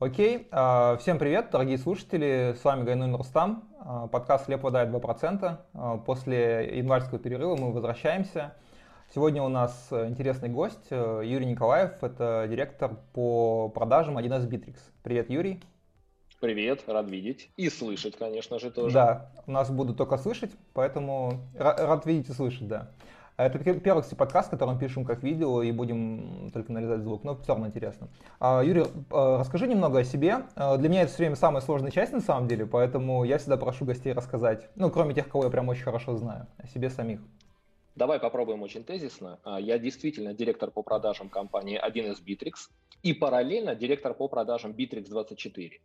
Окей, а, всем привет, дорогие слушатели, с вами Гайнун Рустам, а, подкаст «Хлеб, вода и 2%». А, после январского перерыва мы возвращаемся. Сегодня у нас интересный гость Юрий Николаев, это директор по продажам 1С Bittrex. Привет, Юрий. Привет, рад видеть. И слышать, конечно же, тоже. Да, у нас будут только слышать, поэтому рад видеть и слышать, да. А это первый подкаст, который мы пишем как видео и будем только нарезать звук, но все равно интересно. А, Юрий, а, расскажи немного о себе. Для меня это все время самая сложная часть на самом деле, поэтому я всегда прошу гостей рассказать, ну, кроме тех, кого я прям очень хорошо знаю, о себе самих. Давай попробуем очень тезисно. Я действительно директор по продажам компании 1С Bittrex и параллельно директор по продажам Bittrex 24.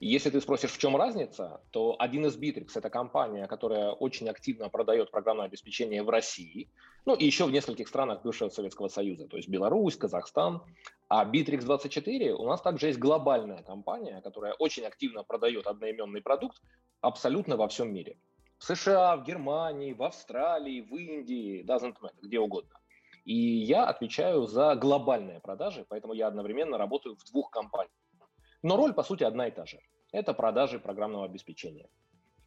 Если ты спросишь, в чем разница, то один из Bittrex – это компания, которая очень активно продает программное обеспечение в России, ну и еще в нескольких странах бывшего Советского Союза, то есть Беларусь, Казахстан. А Bittrex 24 у нас также есть глобальная компания, которая очень активно продает одноименный продукт абсолютно во всем мире. В США, в Германии, в Австралии, в Индии, doesn't matter, где угодно. И я отвечаю за глобальные продажи, поэтому я одновременно работаю в двух компаниях. Но роль, по сути, одна и та же. Это продажи программного обеспечения.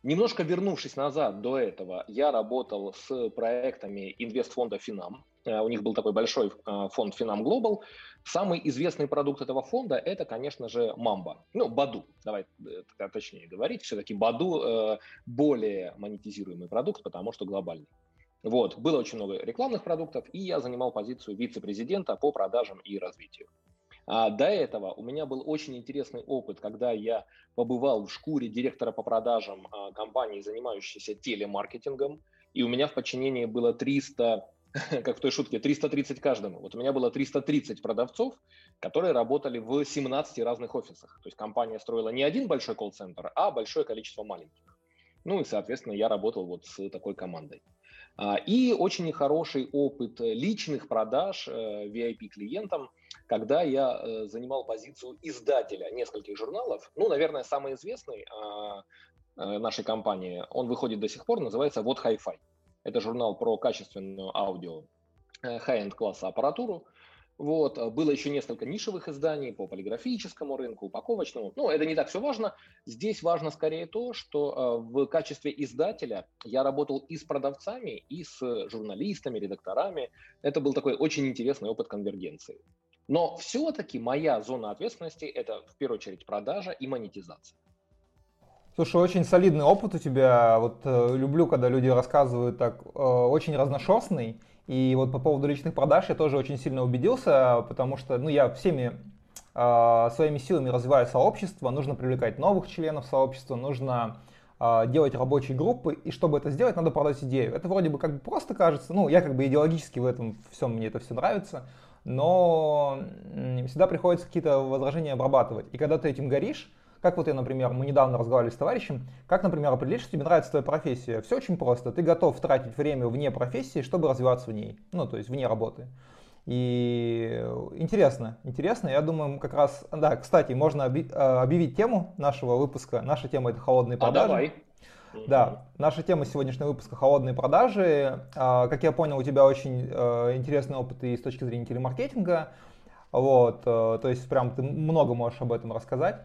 Немножко вернувшись назад до этого, я работал с проектами инвестфонда Финам. Э, у них был такой большой э, фонд Финам Global. Самый известный продукт этого фонда – это, конечно же, Мамба. Ну, Баду, давай э, точнее говорить. Все-таки Баду более монетизируемый продукт, потому что глобальный. Вот, было очень много рекламных продуктов, и я занимал позицию вице-президента по продажам и развитию. А до этого у меня был очень интересный опыт, когда я побывал в шкуре директора по продажам а, компании, занимающейся телемаркетингом, и у меня в подчинении было 300 как в той шутке, 330 каждому. Вот у меня было 330 продавцов, которые работали в 17 разных офисах. То есть компания строила не один большой колл-центр, а большое количество маленьких. Ну и, соответственно, я работал вот с такой командой. А, и очень хороший опыт личных продаж э, VIP-клиентам, когда я э, занимал позицию издателя нескольких журналов. Ну, наверное, самый известный а, э, нашей компании, он выходит до сих пор, называется «Вот Hi-Fi». Это журнал про качественную аудио high-end класса аппаратуру. Вот. Было еще несколько нишевых изданий по полиграфическому рынку, упаковочному. Но это не так все важно. Здесь важно скорее то, что в качестве издателя я работал и с продавцами, и с журналистами, редакторами. Это был такой очень интересный опыт конвергенции. Но все-таки моя зона ответственности – это в первую очередь продажа и монетизация. Слушай, очень солидный опыт у тебя. Вот э, люблю, когда люди рассказывают так, э, очень разношерстный. И вот по поводу личных продаж я тоже очень сильно убедился, потому что ну, я всеми э, своими силами развиваю сообщество, нужно привлекать новых членов сообщества, нужно э, делать рабочие группы, и чтобы это сделать, надо продать идею. Это вроде бы как бы просто кажется, ну, я как бы идеологически в этом всем, мне это все нравится, но всегда приходится какие-то возражения обрабатывать. И когда ты этим горишь, как вот я, например, мы недавно разговаривали с товарищем, как, например, определить, что тебе нравится твоя профессия? Все очень просто. Ты готов тратить время вне профессии, чтобы развиваться в ней. Ну, то есть вне работы. И интересно, интересно. Я думаю, как раз, да, кстати, можно а, объявить тему нашего выпуска. Наша тема это холодные а продажи. А давай. Да, наша тема сегодняшнего выпуска холодные продажи. А, как я понял, у тебя очень интересный опыт и с точки зрения телемаркетинга. Вот, то есть прям ты много можешь об этом рассказать.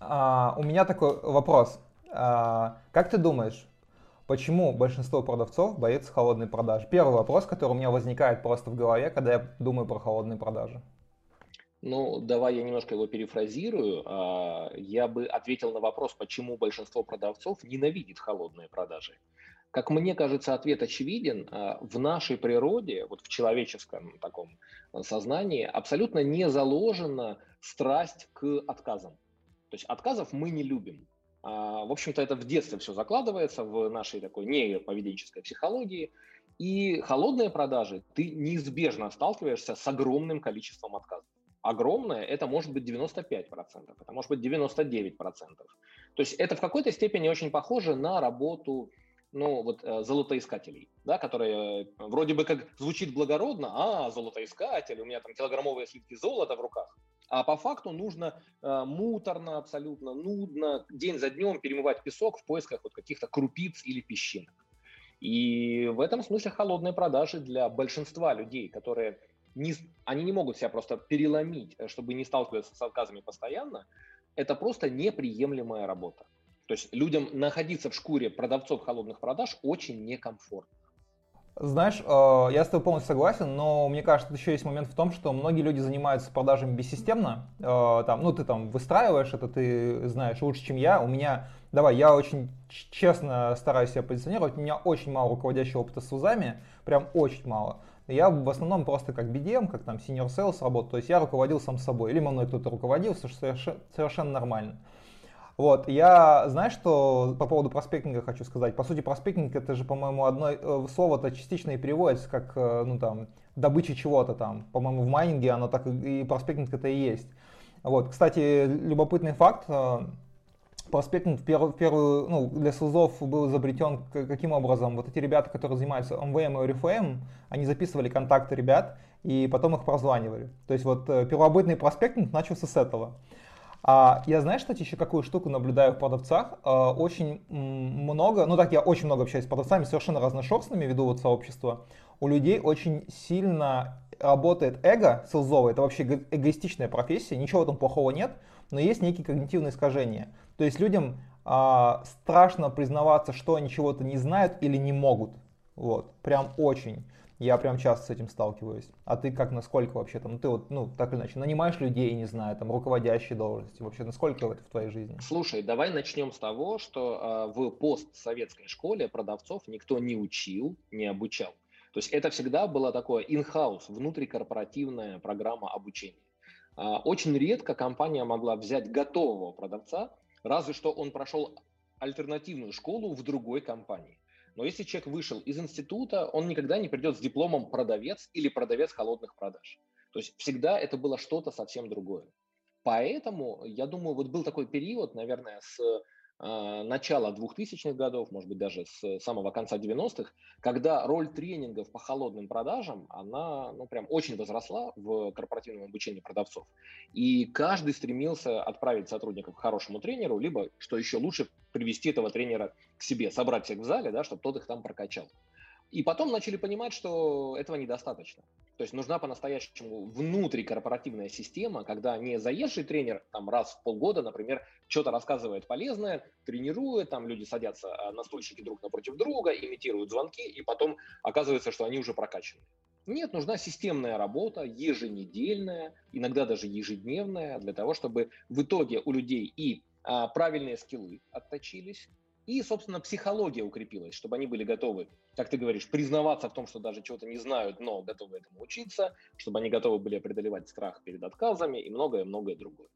А, у меня такой вопрос. А, как ты думаешь, почему большинство продавцов боится холодной продажи? Первый вопрос, который у меня возникает просто в голове, когда я думаю про холодные продажи. Ну, давай я немножко его перефразирую. А, я бы ответил на вопрос, почему большинство продавцов ненавидит холодные продажи. Как мне кажется, ответ очевиден. А, в нашей природе, вот в человеческом таком сознании, абсолютно не заложена страсть к отказам. То есть отказов мы не любим. А, в общем-то, это в детстве все закладывается в нашей такой неповеденческой психологии. И холодные продажи, ты неизбежно сталкиваешься с огромным количеством отказов. Огромное – это может быть 95%, это может быть 99%. То есть это в какой-то степени очень похоже на работу ну, вот, э, золотоискателей, да, которые э, вроде бы как звучит благородно, а, золотоискатель, у меня там килограммовые слитки золота в руках. А по факту нужно э, муторно, абсолютно нудно, день за днем перемывать песок в поисках вот каких-то крупиц или песчинок. И в этом смысле холодные продажи для большинства людей, которые не, они не могут себя просто переломить, э, чтобы не сталкиваться с отказами постоянно, это просто неприемлемая работа. То есть людям находиться в шкуре продавцов холодных продаж очень некомфортно. Знаешь, э, я с тобой полностью согласен, но мне кажется, еще есть момент в том, что многие люди занимаются продажами бессистемно. Э, там, ну, ты там выстраиваешь это, ты знаешь лучше, чем я. У меня, давай, я очень честно стараюсь себя позиционировать. У меня очень мало руководящего опыта с узами, прям очень мало. Я в основном просто как BDM, как там senior sales работаю, то есть я руководил сам собой, или мной кто-то руководил, совершенно нормально. Вот, я, знаешь, что по поводу проспектинга хочу сказать? По сути, проспектинг это же, по-моему, одно э, слово-то частично и переводится как, э, ну там, добыча чего-то там. По-моему, в майнинге оно так и проспектинг это и есть. Вот, кстати, любопытный факт, э, проспектинг в первую, в первую, ну, для СУЗов был изобретен каким образом? Вот эти ребята, которые занимаются MVM и Oriflame, они записывали контакты ребят и потом их прозванивали. То есть вот первобытный проспектинг начался с этого. А я знаешь, кстати, еще какую штуку наблюдаю в продавцах? А, очень много, ну так я очень много общаюсь с продавцами, совершенно разношерстными, веду вот сообщество. У людей очень сильно работает эго селзовое, это вообще эгоистичная профессия, ничего там плохого нет, но есть некие когнитивные искажения. То есть людям а, страшно признаваться, что они чего-то не знают или не могут. Вот, прям очень. Я прям часто с этим сталкиваюсь. А ты как, насколько вообще там, ты вот, ну, так или иначе, нанимаешь людей, не знаю, там, руководящие должности, вообще, насколько это в твоей жизни? Слушай, давай начнем с того, что э, в постсоветской школе продавцов никто не учил, не обучал. То есть это всегда была такое in-house, внутрикорпоративная программа обучения. Э, очень редко компания могла взять готового продавца, разве что он прошел альтернативную школу в другой компании. Но если человек вышел из института, он никогда не придет с дипломом продавец или продавец холодных продаж. То есть всегда это было что-то совсем другое. Поэтому, я думаю, вот был такой период, наверное, с начала 2000-х годов, может быть, даже с самого конца 90-х, когда роль тренингов по холодным продажам, она ну, прям очень возросла в корпоративном обучении продавцов. И каждый стремился отправить сотрудников к хорошему тренеру, либо, что еще лучше, привести этого тренера к себе, собрать всех в зале, да, чтобы тот их там прокачал. И потом начали понимать, что этого недостаточно. То есть нужна по-настоящему внутрикорпоративная система, когда не заезжий тренер там раз в полгода, например, что-то рассказывает полезное, тренирует, там люди садятся а, на стульчики друг напротив друга, имитируют звонки, и потом оказывается, что они уже прокачаны. Нет, нужна системная работа, еженедельная, иногда даже ежедневная, для того, чтобы в итоге у людей и а, правильные скиллы отточились, и, собственно, психология укрепилась, чтобы они были готовы, как ты говоришь, признаваться в том, что даже чего-то не знают, но готовы этому учиться, чтобы они готовы были преодолевать страх перед отказами и многое-многое другое.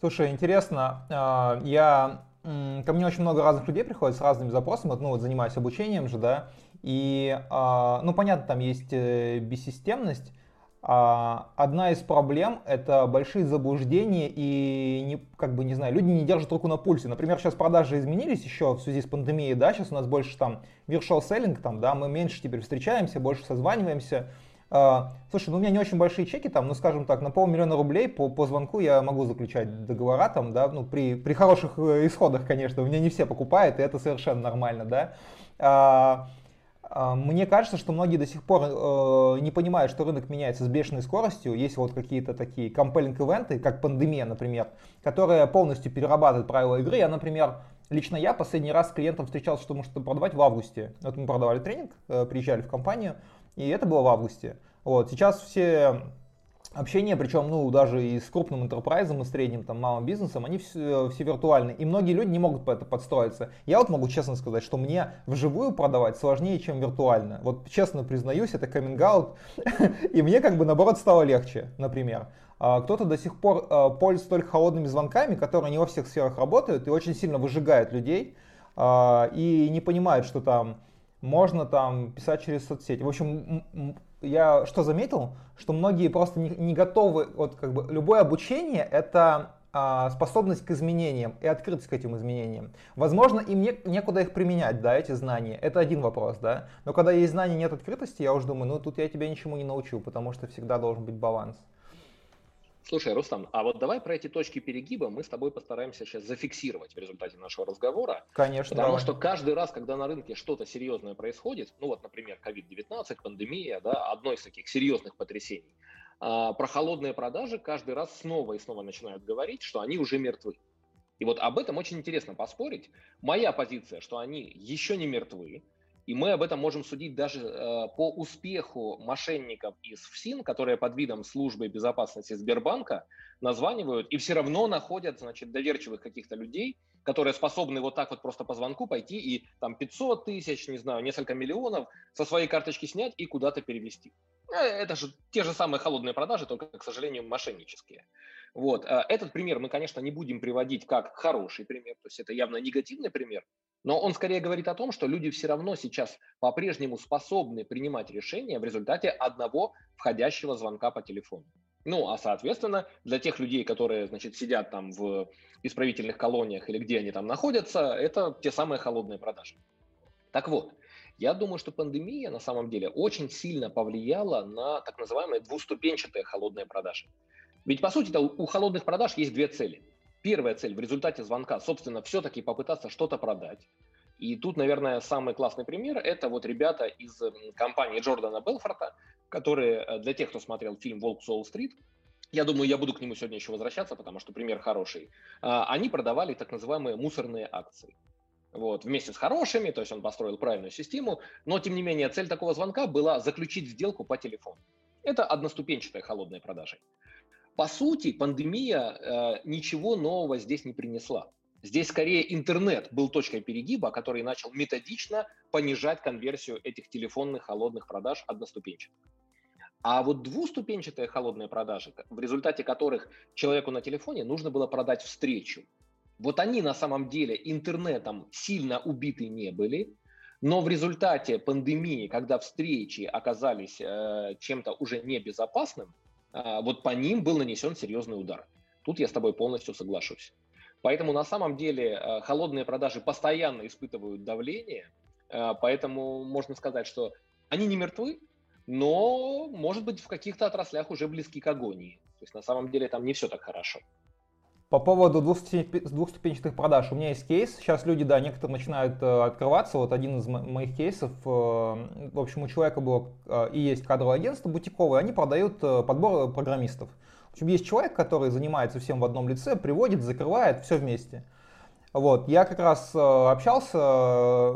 Слушай, интересно, а, я ко мне очень много разных людей приходит с разными запросами, ну вот занимаюсь обучением же, да, и, а, ну понятно, там есть э, бессистемность, одна из проблем это большие заблуждения и не, как бы не знаю, люди не держат руку на пульсе. Например, сейчас продажи изменились еще в связи с пандемией, да, сейчас у нас больше там virtual selling, там, да, мы меньше теперь встречаемся, больше созваниваемся. А, слушай, ну у меня не очень большие чеки, там, ну скажем так, на полмиллиона рублей по, по звонку я могу заключать договора, там, да, ну при, при хороших э, исходах, конечно, у меня не все покупают, и это совершенно нормально, да. А, мне кажется, что многие до сих пор э, не понимают, что рынок меняется с бешеной скоростью. Есть вот какие-то такие compelling ивенты, как пандемия, например, которые полностью перерабатывают правила игры. Я, например, лично я последний раз с клиентом встречался, что может продавать в августе. Вот мы продавали тренинг, э, приезжали в компанию, и это было в августе. Вот, сейчас все общение, причем, ну, даже и с крупным интерпрайзом, и средним, там, малым бизнесом, они все, все виртуальны. И многие люди не могут по это подстроиться. Я вот могу честно сказать, что мне вживую продавать сложнее, чем виртуально. Вот честно признаюсь, это каминг и мне как бы наоборот стало легче, например. А кто-то до сих пор а, пользуется только холодными звонками, которые не во всех сферах работают и очень сильно выжигают людей, а, и не понимают, что там можно там писать через соцсети. В общем, я что заметил, что многие просто не, не готовы, вот как бы любое обучение это а, способность к изменениям и открытость к этим изменениям. Возможно, им не, некуда их применять, да, эти знания. Это один вопрос, да. Но когда есть знания, нет открытости, я уже думаю, ну тут я тебя ничему не научу, потому что всегда должен быть баланс. Слушай, Рустам, а вот давай про эти точки перегиба мы с тобой постараемся сейчас зафиксировать в результате нашего разговора. Конечно. Потому давай. что каждый раз, когда на рынке что-то серьезное происходит, ну вот, например, COVID-19, пандемия, да, одно из таких серьезных потрясений, а, про холодные продажи каждый раз снова и снова начинают говорить, что они уже мертвы. И вот об этом очень интересно поспорить. Моя позиция, что они еще не мертвы, и мы об этом можем судить даже э, по успеху мошенников из ФСИН, которые под видом службы безопасности Сбербанка названивают и все равно находят значит, доверчивых каких-то людей, которые способны вот так вот просто по звонку пойти и там 500 тысяч, не знаю, несколько миллионов со своей карточки снять и куда-то перевести. Э, это же те же самые холодные продажи, только, к сожалению, мошеннические. Вот. Э, этот пример мы, конечно, не будем приводить как хороший пример, то есть это явно негативный пример, но он скорее говорит о том, что люди все равно сейчас по-прежнему способны принимать решения в результате одного входящего звонка по телефону. Ну, а соответственно, для тех людей, которые, значит, сидят там в исправительных колониях или где они там находятся, это те самые холодные продажи. Так вот, я думаю, что пандемия на самом деле очень сильно повлияла на так называемые двуступенчатые холодные продажи. Ведь, по сути, у холодных продаж есть две цели – Первая цель в результате звонка, собственно, все-таки попытаться что-то продать. И тут, наверное, самый классный пример – это вот ребята из компании Джордана Белфорта, которые, э, для тех, кто смотрел фильм «Волк с Уолл-стрит», я думаю, я буду к нему сегодня еще возвращаться, потому что пример хороший. А, они продавали так называемые мусорные акции. Вот, вместе с хорошими, то есть он построил правильную систему, но тем не менее цель такого звонка была заключить сделку по телефону. Это одноступенчатая холодная продажа. По сути, пандемия э, ничего нового здесь не принесла. Здесь скорее интернет был точкой перегиба, который начал методично понижать конверсию этих телефонных холодных продаж одноступенчатых. А вот двуступенчатые холодные продажи, в результате которых человеку на телефоне нужно было продать встречу, вот они на самом деле интернетом сильно убиты не были, но в результате пандемии, когда встречи оказались э, чем-то уже небезопасным, вот по ним был нанесен серьезный удар. Тут я с тобой полностью соглашусь. Поэтому на самом деле а, холодные продажи постоянно испытывают давление, а, поэтому можно сказать, что они не мертвы, но, может быть, в каких-то отраслях уже близки к агонии. То есть на самом деле там не все так хорошо. По поводу двухступенчатых продаж. У меня есть кейс. Сейчас люди, да, некоторые начинают э, открываться. Вот один из моих кейсов. Э, в общем, у человека было э, и есть кадровое агентство бутиковое. Они продают подбор программистов. В общем, есть человек, который занимается всем в одном лице, приводит, закрывает, все вместе. Вот, я как раз общался,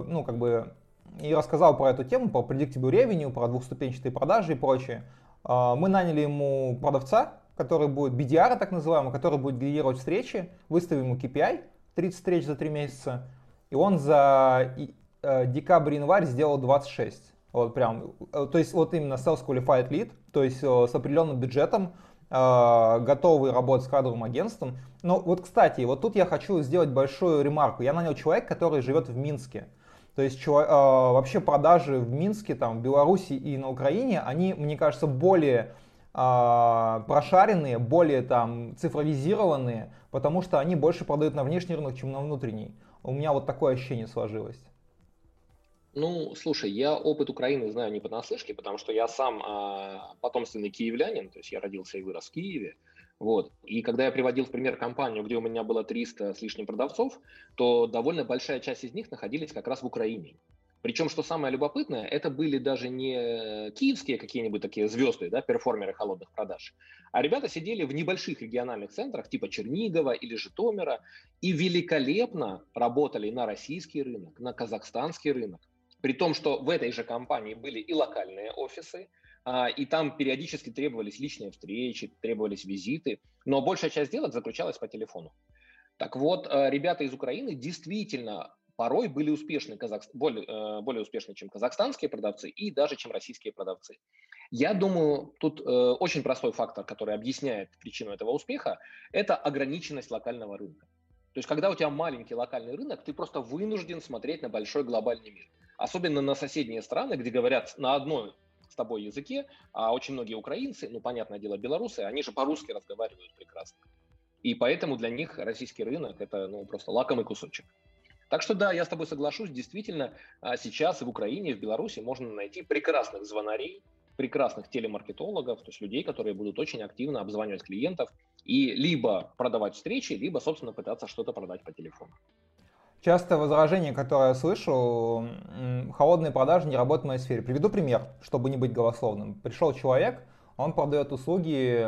ну, как бы, и рассказал про эту тему, про predictable revenue, про двухступенчатые продажи и прочее. Мы наняли ему продавца, который будет BDR, так называемый, который будет генерировать встречи, выставим ему KPI, 30 встреч за 3 месяца, и он за э, декабрь-январь сделал 26. Вот прям, э, то есть вот именно Sales Qualified Lead, то есть э, с определенным бюджетом, готовый работать с кадровым агентством. Но вот, кстати, вот тут я хочу сделать большую ремарку. Я нанял человека, который живет в Минске. То есть вообще продажи в Минске, там, в Беларуси и на Украине, они, мне кажется, более прошаренные, более там цифровизированные, потому что они больше продают на внешний рынок, чем на внутренний. У меня вот такое ощущение сложилось. Ну, слушай, я опыт Украины знаю не понаслышке, потому что я сам а, потомственный киевлянин, то есть я родился и вырос в Киеве. Вот. И когда я приводил в пример компанию, где у меня было 300 с лишним продавцов, то довольно большая часть из них находились как раз в Украине. Причем, что самое любопытное, это были даже не киевские какие-нибудь такие звезды, да, перформеры холодных продаж, а ребята сидели в небольших региональных центрах типа Чернигова или Житомира и великолепно работали на российский рынок, на казахстанский рынок. При том, что в этой же компании были и локальные офисы, а, и там периодически требовались личные встречи, требовались визиты, но большая часть сделок заключалась по телефону. Так вот, э, ребята из Украины действительно порой были успешны, казах... более, э, более успешны, чем казахстанские продавцы и даже чем российские продавцы. Я думаю, тут э, очень простой фактор, который объясняет причину этого успеха, это ограниченность локального рынка. То есть, когда у тебя маленький локальный рынок, ты просто вынужден смотреть на большой глобальный мир. Особенно на соседние страны, где говорят на одной с тобой языке, а очень многие украинцы, ну, понятное дело, белорусы, они же по-русски разговаривают прекрасно. И поэтому для них российский рынок – это ну, просто лакомый кусочек. Так что да, я с тобой соглашусь, действительно, а, сейчас в Украине, в Беларуси можно найти прекрасных звонарей, прекрасных телемаркетологов, то есть людей, которые будут очень активно обзванивать клиентов и либо продавать встречи, либо, собственно, пытаться что-то продать по телефону. Часто возражение, которое я слышу, холодные продажи не работают в моей сфере. Приведу пример, чтобы не быть голословным. Пришел человек, он продает услуги,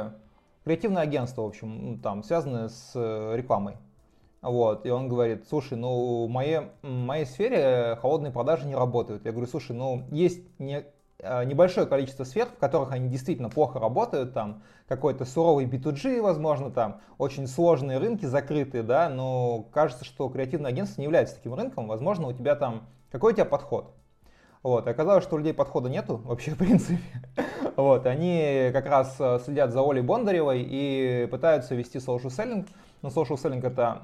креативное агентство, в общем, там, связанное с э, рекламой. Вот, и он говорит, слушай, ну, в моей, моей сфере холодные продажи не работают. Я говорю, слушай, ну, есть не, э, небольшое количество сфер, в которых они действительно плохо работают, там, какой-то суровый B2G, возможно, там, очень сложные рынки закрытые, да, но кажется, что креативное агентство не является таким рынком, возможно, у тебя там, какой у тебя подход? Вот, и оказалось, что у людей подхода нету вообще, в принципе. Вот, они как раз э, следят за Олей Бондаревой и пытаются вести social selling. Но social selling это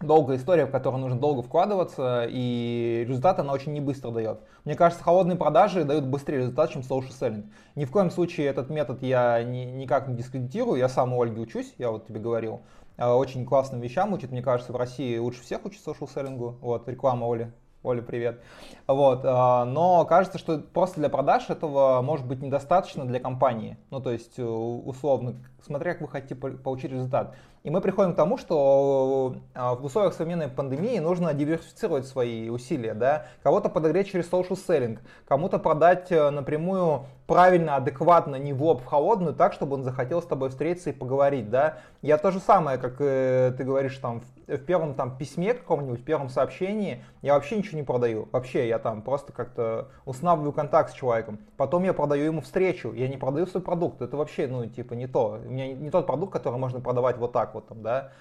долгая история, в которую нужно долго вкладываться, и результат она очень не быстро дает. Мне кажется, холодные продажи дают быстрее результат, чем social selling. Ни в коем случае этот метод я ни, никак не дискредитирую, я сам у Ольги учусь, я вот тебе говорил. Э, очень классным вещам учит, мне кажется, в России лучше всех учат social selling. Вот, реклама Оли Оля, привет. Вот, а, но кажется, что просто для продаж этого может быть недостаточно для компании. Ну, то есть, э, условно, смотря как вы хотите получить результат. И мы приходим к тому, что а, в условиях современной пандемии нужно диверсифицировать свои усилия, да, кого-то подогреть через social selling, кому-то продать э, напрямую правильно, адекватно, не в лоб в холодную, так, чтобы он захотел с тобой встретиться и поговорить, да. Я то же самое, как э, ты говоришь там в, в первом там письме каком-нибудь, в первом сообщении, я вообще ничего не продаю, вообще я там просто как-то устанавливаю контакт с человеком, потом я продаю ему встречу, я не продаю свой продукт, это вообще, ну, типа, не то, у меня не тот продукт, который можно продавать вот так вот там, да.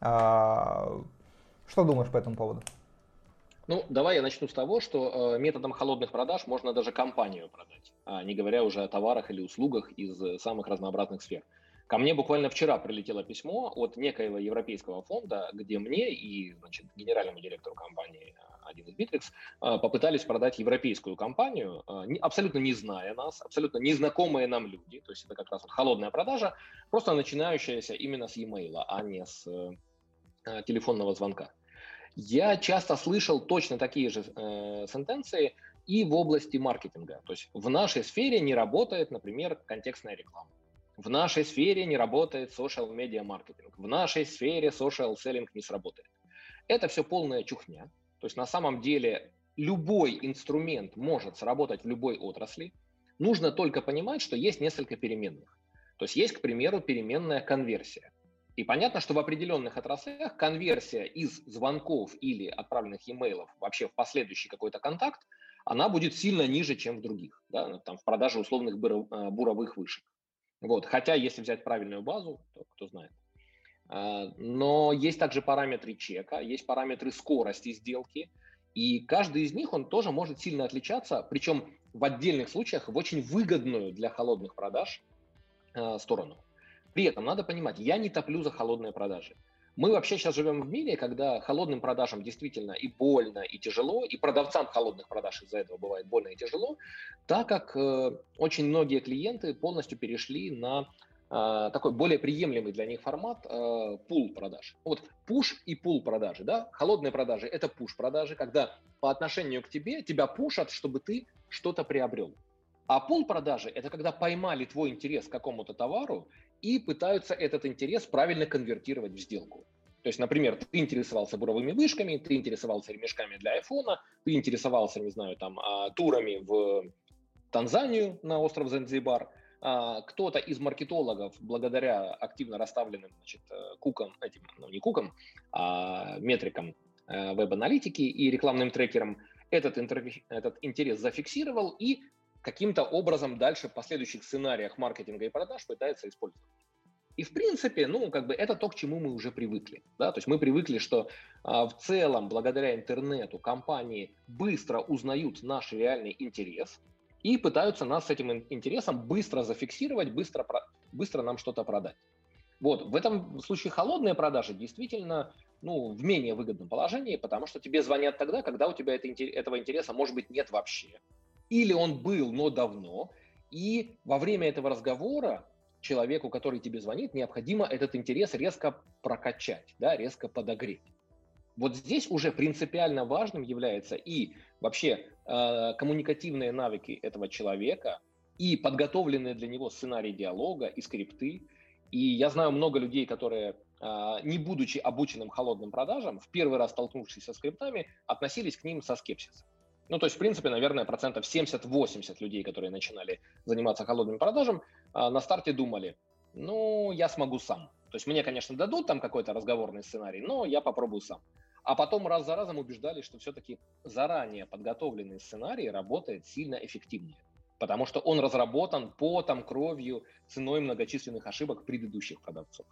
А, что думаешь по этому поводу? Ну, давай я начну с того, что э, методом холодных продаж можно даже компанию продать, а не говоря уже о товарах или услугах из э, самых разнообразных сфер. Ко мне буквально вчера прилетело письмо от некоего европейского фонда, где мне и значит, генеральному директору компании один из Bittrex, э, попытались продать европейскую компанию, э, абсолютно не зная нас, абсолютно незнакомые нам люди. То есть это как раз вот холодная продажа, просто начинающаяся именно с e-mail, а не с э, телефонного звонка. Я часто слышал точно такие же э, сентенции и в области маркетинга. То есть в нашей сфере не работает, например, контекстная реклама. В нашей сфере не работает social media маркетинг. В нашей сфере social selling не сработает. Это все полная чухня. То есть на самом деле любой инструмент может сработать в любой отрасли. Нужно только понимать, что есть несколько переменных. То есть есть, к примеру, переменная конверсия. И понятно, что в определенных отраслях конверсия из звонков или отправленных имейлов вообще в последующий какой-то контакт, она будет сильно ниже, чем в других, да, там, в продаже условных э, буровых вышек. Вот. Хотя, если взять правильную базу, то кто знает. А, но есть также параметры чека, есть параметры скорости сделки, и каждый из них, он тоже может сильно отличаться, причем в отдельных случаях в очень выгодную для холодных продаж э, сторону. При этом надо понимать, я не топлю за холодные продажи. Мы вообще сейчас живем в мире, когда холодным продажам действительно и больно, и тяжело, и продавцам холодных продаж из-за этого бывает больно и тяжело, так как э, очень многие клиенты полностью перешли на э, такой более приемлемый для них формат э, пул продаж. Вот пуш и пул продажи, да, холодные продажи – это пуш продажи, когда по отношению к тебе тебя пушат, чтобы ты что-то приобрел. А пул продажи – это когда поймали твой интерес к какому-то товару и пытаются этот интерес правильно конвертировать в сделку. То есть, например, ты интересовался буровыми вышками, ты интересовался ремешками для айфона, ты интересовался, не знаю, там, а, турами в Танзанию на остров Занзибар – а, кто-то из маркетологов, благодаря активно расставленным значит, э, кукам, этим, ну не кукам, а метрикам э, веб-аналитики и рекламным трекерам, этот, этот интерес зафиксировал и каким-то образом дальше в последующих сценариях маркетинга и продаж пытается использовать. И в принципе, ну, как бы это то, к чему мы уже привыкли. Да? То есть мы привыкли, что а, в целом, благодаря интернету, компании быстро узнают наш реальный интерес, и пытаются нас с этим интересом быстро зафиксировать, быстро, быстро нам что-то продать. Вот, в этом случае холодные продажи действительно ну, в менее выгодном положении, потому что тебе звонят тогда, когда у тебя это, этого интереса, может быть, нет вообще. Или он был, но давно, и во время этого разговора человеку, который тебе звонит, необходимо этот интерес резко прокачать, да, резко подогреть. Вот здесь уже принципиально важным является и вообще э, коммуникативные навыки этого человека, и подготовленные для него сценарии диалога и скрипты. И я знаю много людей, которые, а, не будучи обученным холодным продажам, в первый раз столкнувшись со скриптами, относились к ним со скепсисом. Ну, то есть, в принципе, наверное, процентов 70-80 людей, которые начинали заниматься холодным продажем, а, на старте думали, ну, я смогу сам. То есть мне, конечно, дадут там какой-то разговорный сценарий, но я попробую сам. А потом раз за разом убеждались, что все-таки заранее подготовленный сценарий работает сильно эффективнее. Потому что он разработан потом, кровью, ценой многочисленных ошибок предыдущих продавцов.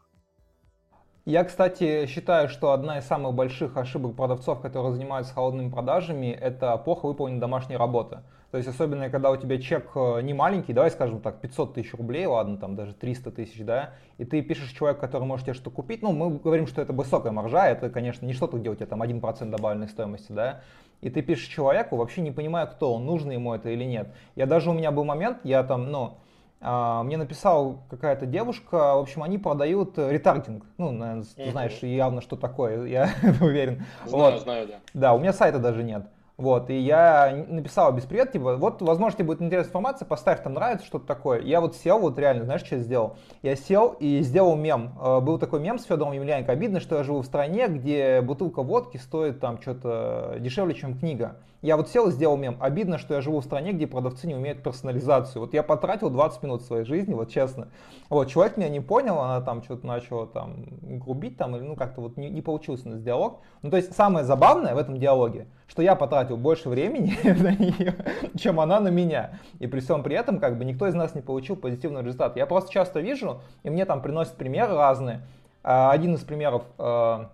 Я, кстати, считаю, что одна из самых больших ошибок продавцов, которые занимаются холодными продажами, это плохо выполненная домашняя работа. То есть, особенно, когда у тебя чек э, не маленький, давай скажем так, 500 тысяч рублей, ладно, там даже 300 тысяч, да, и ты пишешь человеку, который может тебе что купить, ну, мы говорим, что это высокая маржа, это, конечно, не что-то, где у тебя там 1% добавленной стоимости, да, и ты пишешь человеку, вообще не понимая, кто он, нужно ему это или нет. Я даже, у меня был момент, я там, ну, мне написала какая-то девушка, в общем, они продают ретаргетинг. Ну, наверное, ты знаешь явно, что такое, я уверен. Знаю, вот. знаю, да. Да, у меня сайта даже нет. Вот, и я написал без привет, типа, вот, возможно, тебе будет интересная информация, поставь, там нравится что-то такое. Я вот сел, вот реально, знаешь, что я сделал? Я сел и сделал мем. Э, был такой мем с Федором Емельяненко. Обидно, что я живу в стране, где бутылка водки стоит там что-то дешевле, чем книга. Я вот сел и сделал мем. Обидно, что я живу в стране, где продавцы не умеют персонализацию. Вот я потратил 20 минут своей жизни, вот честно. Вот, человек меня не понял, она там что-то начала там грубить там, или ну как-то вот не, не получился у диалог. Ну то есть самое забавное в этом диалоге, что я потратил больше времени на нее, чем она на меня. И при всем при этом, как бы, никто из нас не получил позитивный результат. Я просто часто вижу, и мне там приносят примеры разные. А, один из примеров, э,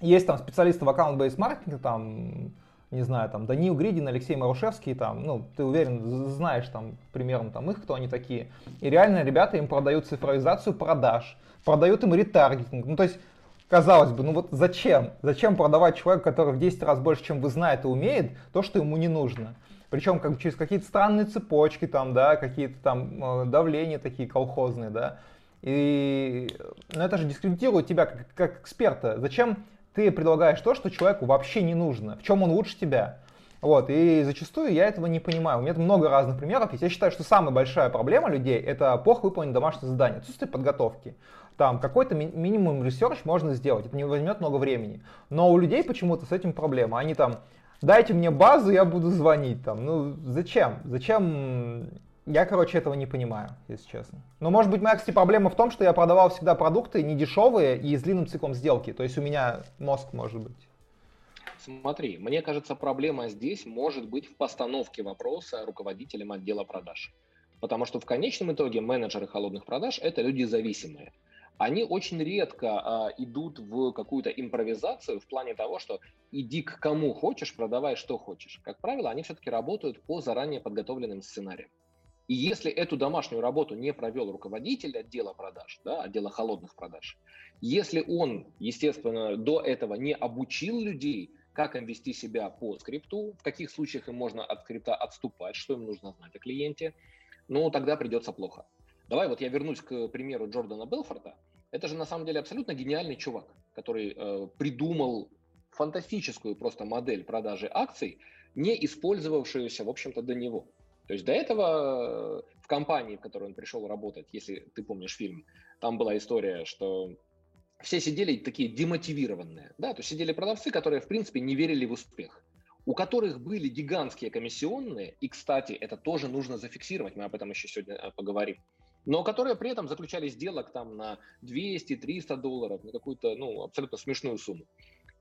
есть там специалисты в аккаунт-бейс маркетинге, там, не знаю, там, Даниил Гридин, Алексей Марушевский, там, ну, ты уверен, знаешь там примерно там их, кто они такие. И реально ребята им продают цифровизацию продаж, продают им ретаргетинг. Ну, то есть Казалось бы, ну вот зачем? Зачем продавать человеку, который в 10 раз больше, чем вы знаете, умеет, то, что ему не нужно? Причем как, через какие-то странные цепочки, там, да, какие-то там э, давления такие колхозные, да. И ну, это же дискредитирует тебя как, как эксперта. Зачем ты предлагаешь то, что человеку вообще не нужно? В чем он лучше тебя? Вот, и зачастую я этого не понимаю. У меня много разных примеров. Я считаю, что самая большая проблема людей – это плохо выполненное домашнее задание, отсутствие подготовки. Там какой-то ми- минимум research можно сделать, это не возьмет много времени. Но у людей почему-то с этим проблема. Они там, дайте мне базу, я буду звонить там. Ну, зачем? Зачем? Я, короче, этого не понимаю, если честно. Но, может быть, моя, кстати, проблема в том, что я продавал всегда продукты не дешевые и с длинным циклом сделки. То есть у меня мозг может быть. Смотри, мне кажется, проблема здесь может быть в постановке вопроса руководителям отдела продаж. Потому что в конечном итоге менеджеры холодных продаж – это люди зависимые они очень редко а, идут в какую-то импровизацию в плане того, что иди к кому хочешь, продавай что хочешь. Как правило, они все-таки работают по заранее подготовленным сценариям. И если эту домашнюю работу не провел руководитель отдела продаж, да, отдела холодных продаж, если он, естественно, до этого не обучил людей, как им вести себя по скрипту, в каких случаях им можно от скрипта отступать, что им нужно знать о клиенте, ну, тогда придется плохо. Давай вот я вернусь к примеру Джордана Белфорта. Это же на самом деле абсолютно гениальный чувак, который э, придумал фантастическую просто модель продажи акций, не использовавшуюся, в общем-то, до него. То есть до этого э, в компании, в которой он пришел работать, если ты помнишь фильм, там была история, что все сидели такие демотивированные, да, то есть сидели продавцы, которые, в принципе, не верили в успех у которых были гигантские комиссионные, и, кстати, это тоже нужно зафиксировать, мы об этом еще сегодня э, поговорим но которые при этом заключали сделок там на 200-300 долларов, на какую-то ну, абсолютно смешную сумму.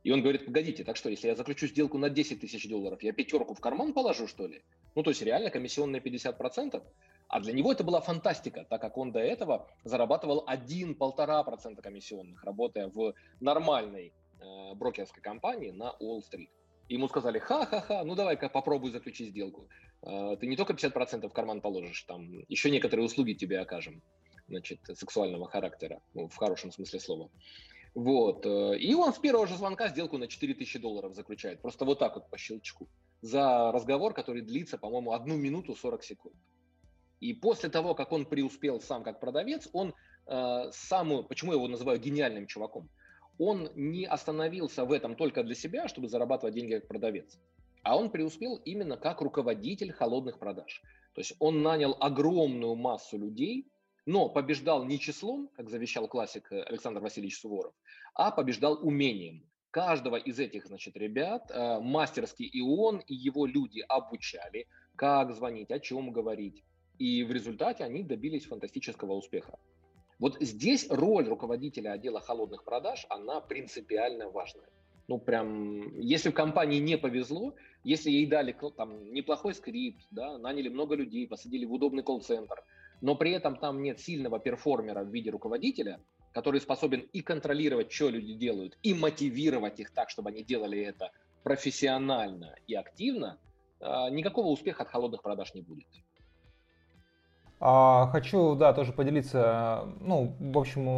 И он говорит, погодите, так что, если я заключу сделку на 10 тысяч долларов, я пятерку в карман положу, что ли? Ну, то есть реально комиссионные 50%. А для него это была фантастика, так как он до этого зарабатывал 1-1,5% комиссионных, работая в нормальной э, брокерской компании на Уолл-стрит. Ему сказали, ха-ха-ха, ну давай-ка попробуй заключить сделку. А, ты не только 50% в карман положишь, там еще некоторые услуги тебе окажем, значит, сексуального характера, ну, в хорошем смысле слова. Вот. Э, и он с первого же звонка сделку на 4000 долларов заключает. Просто вот так вот по щелчку. За разговор, который длится, по-моему, одну минуту 40 секунд. И после того, как он преуспел сам как продавец, он э, сам, почему я его называю гениальным чуваком, он не остановился в этом только для себя, чтобы зарабатывать деньги как продавец, а он преуспел именно как руководитель холодных продаж. То есть он нанял огромную массу людей, но побеждал не числом, как завещал классик э, Александр Васильевич Суворов, а побеждал умением. Каждого из этих, значит, ребят э, мастерски и он, и его люди обучали, как звонить, о чем говорить. И в результате они добились фантастического успеха. Вот здесь роль руководителя отдела холодных продаж, она принципиально важная. Ну, прям, если в компании не повезло, если ей дали там неплохой скрипт, да, наняли много людей, посадили в удобный колл-центр, но при этом там нет сильного перформера в виде руководителя, который способен и контролировать, что люди делают, и мотивировать их так, чтобы они делали это профессионально и активно, а, никакого успеха от холодных продаж не будет. А, хочу, да, тоже поделиться. Ну, в общем,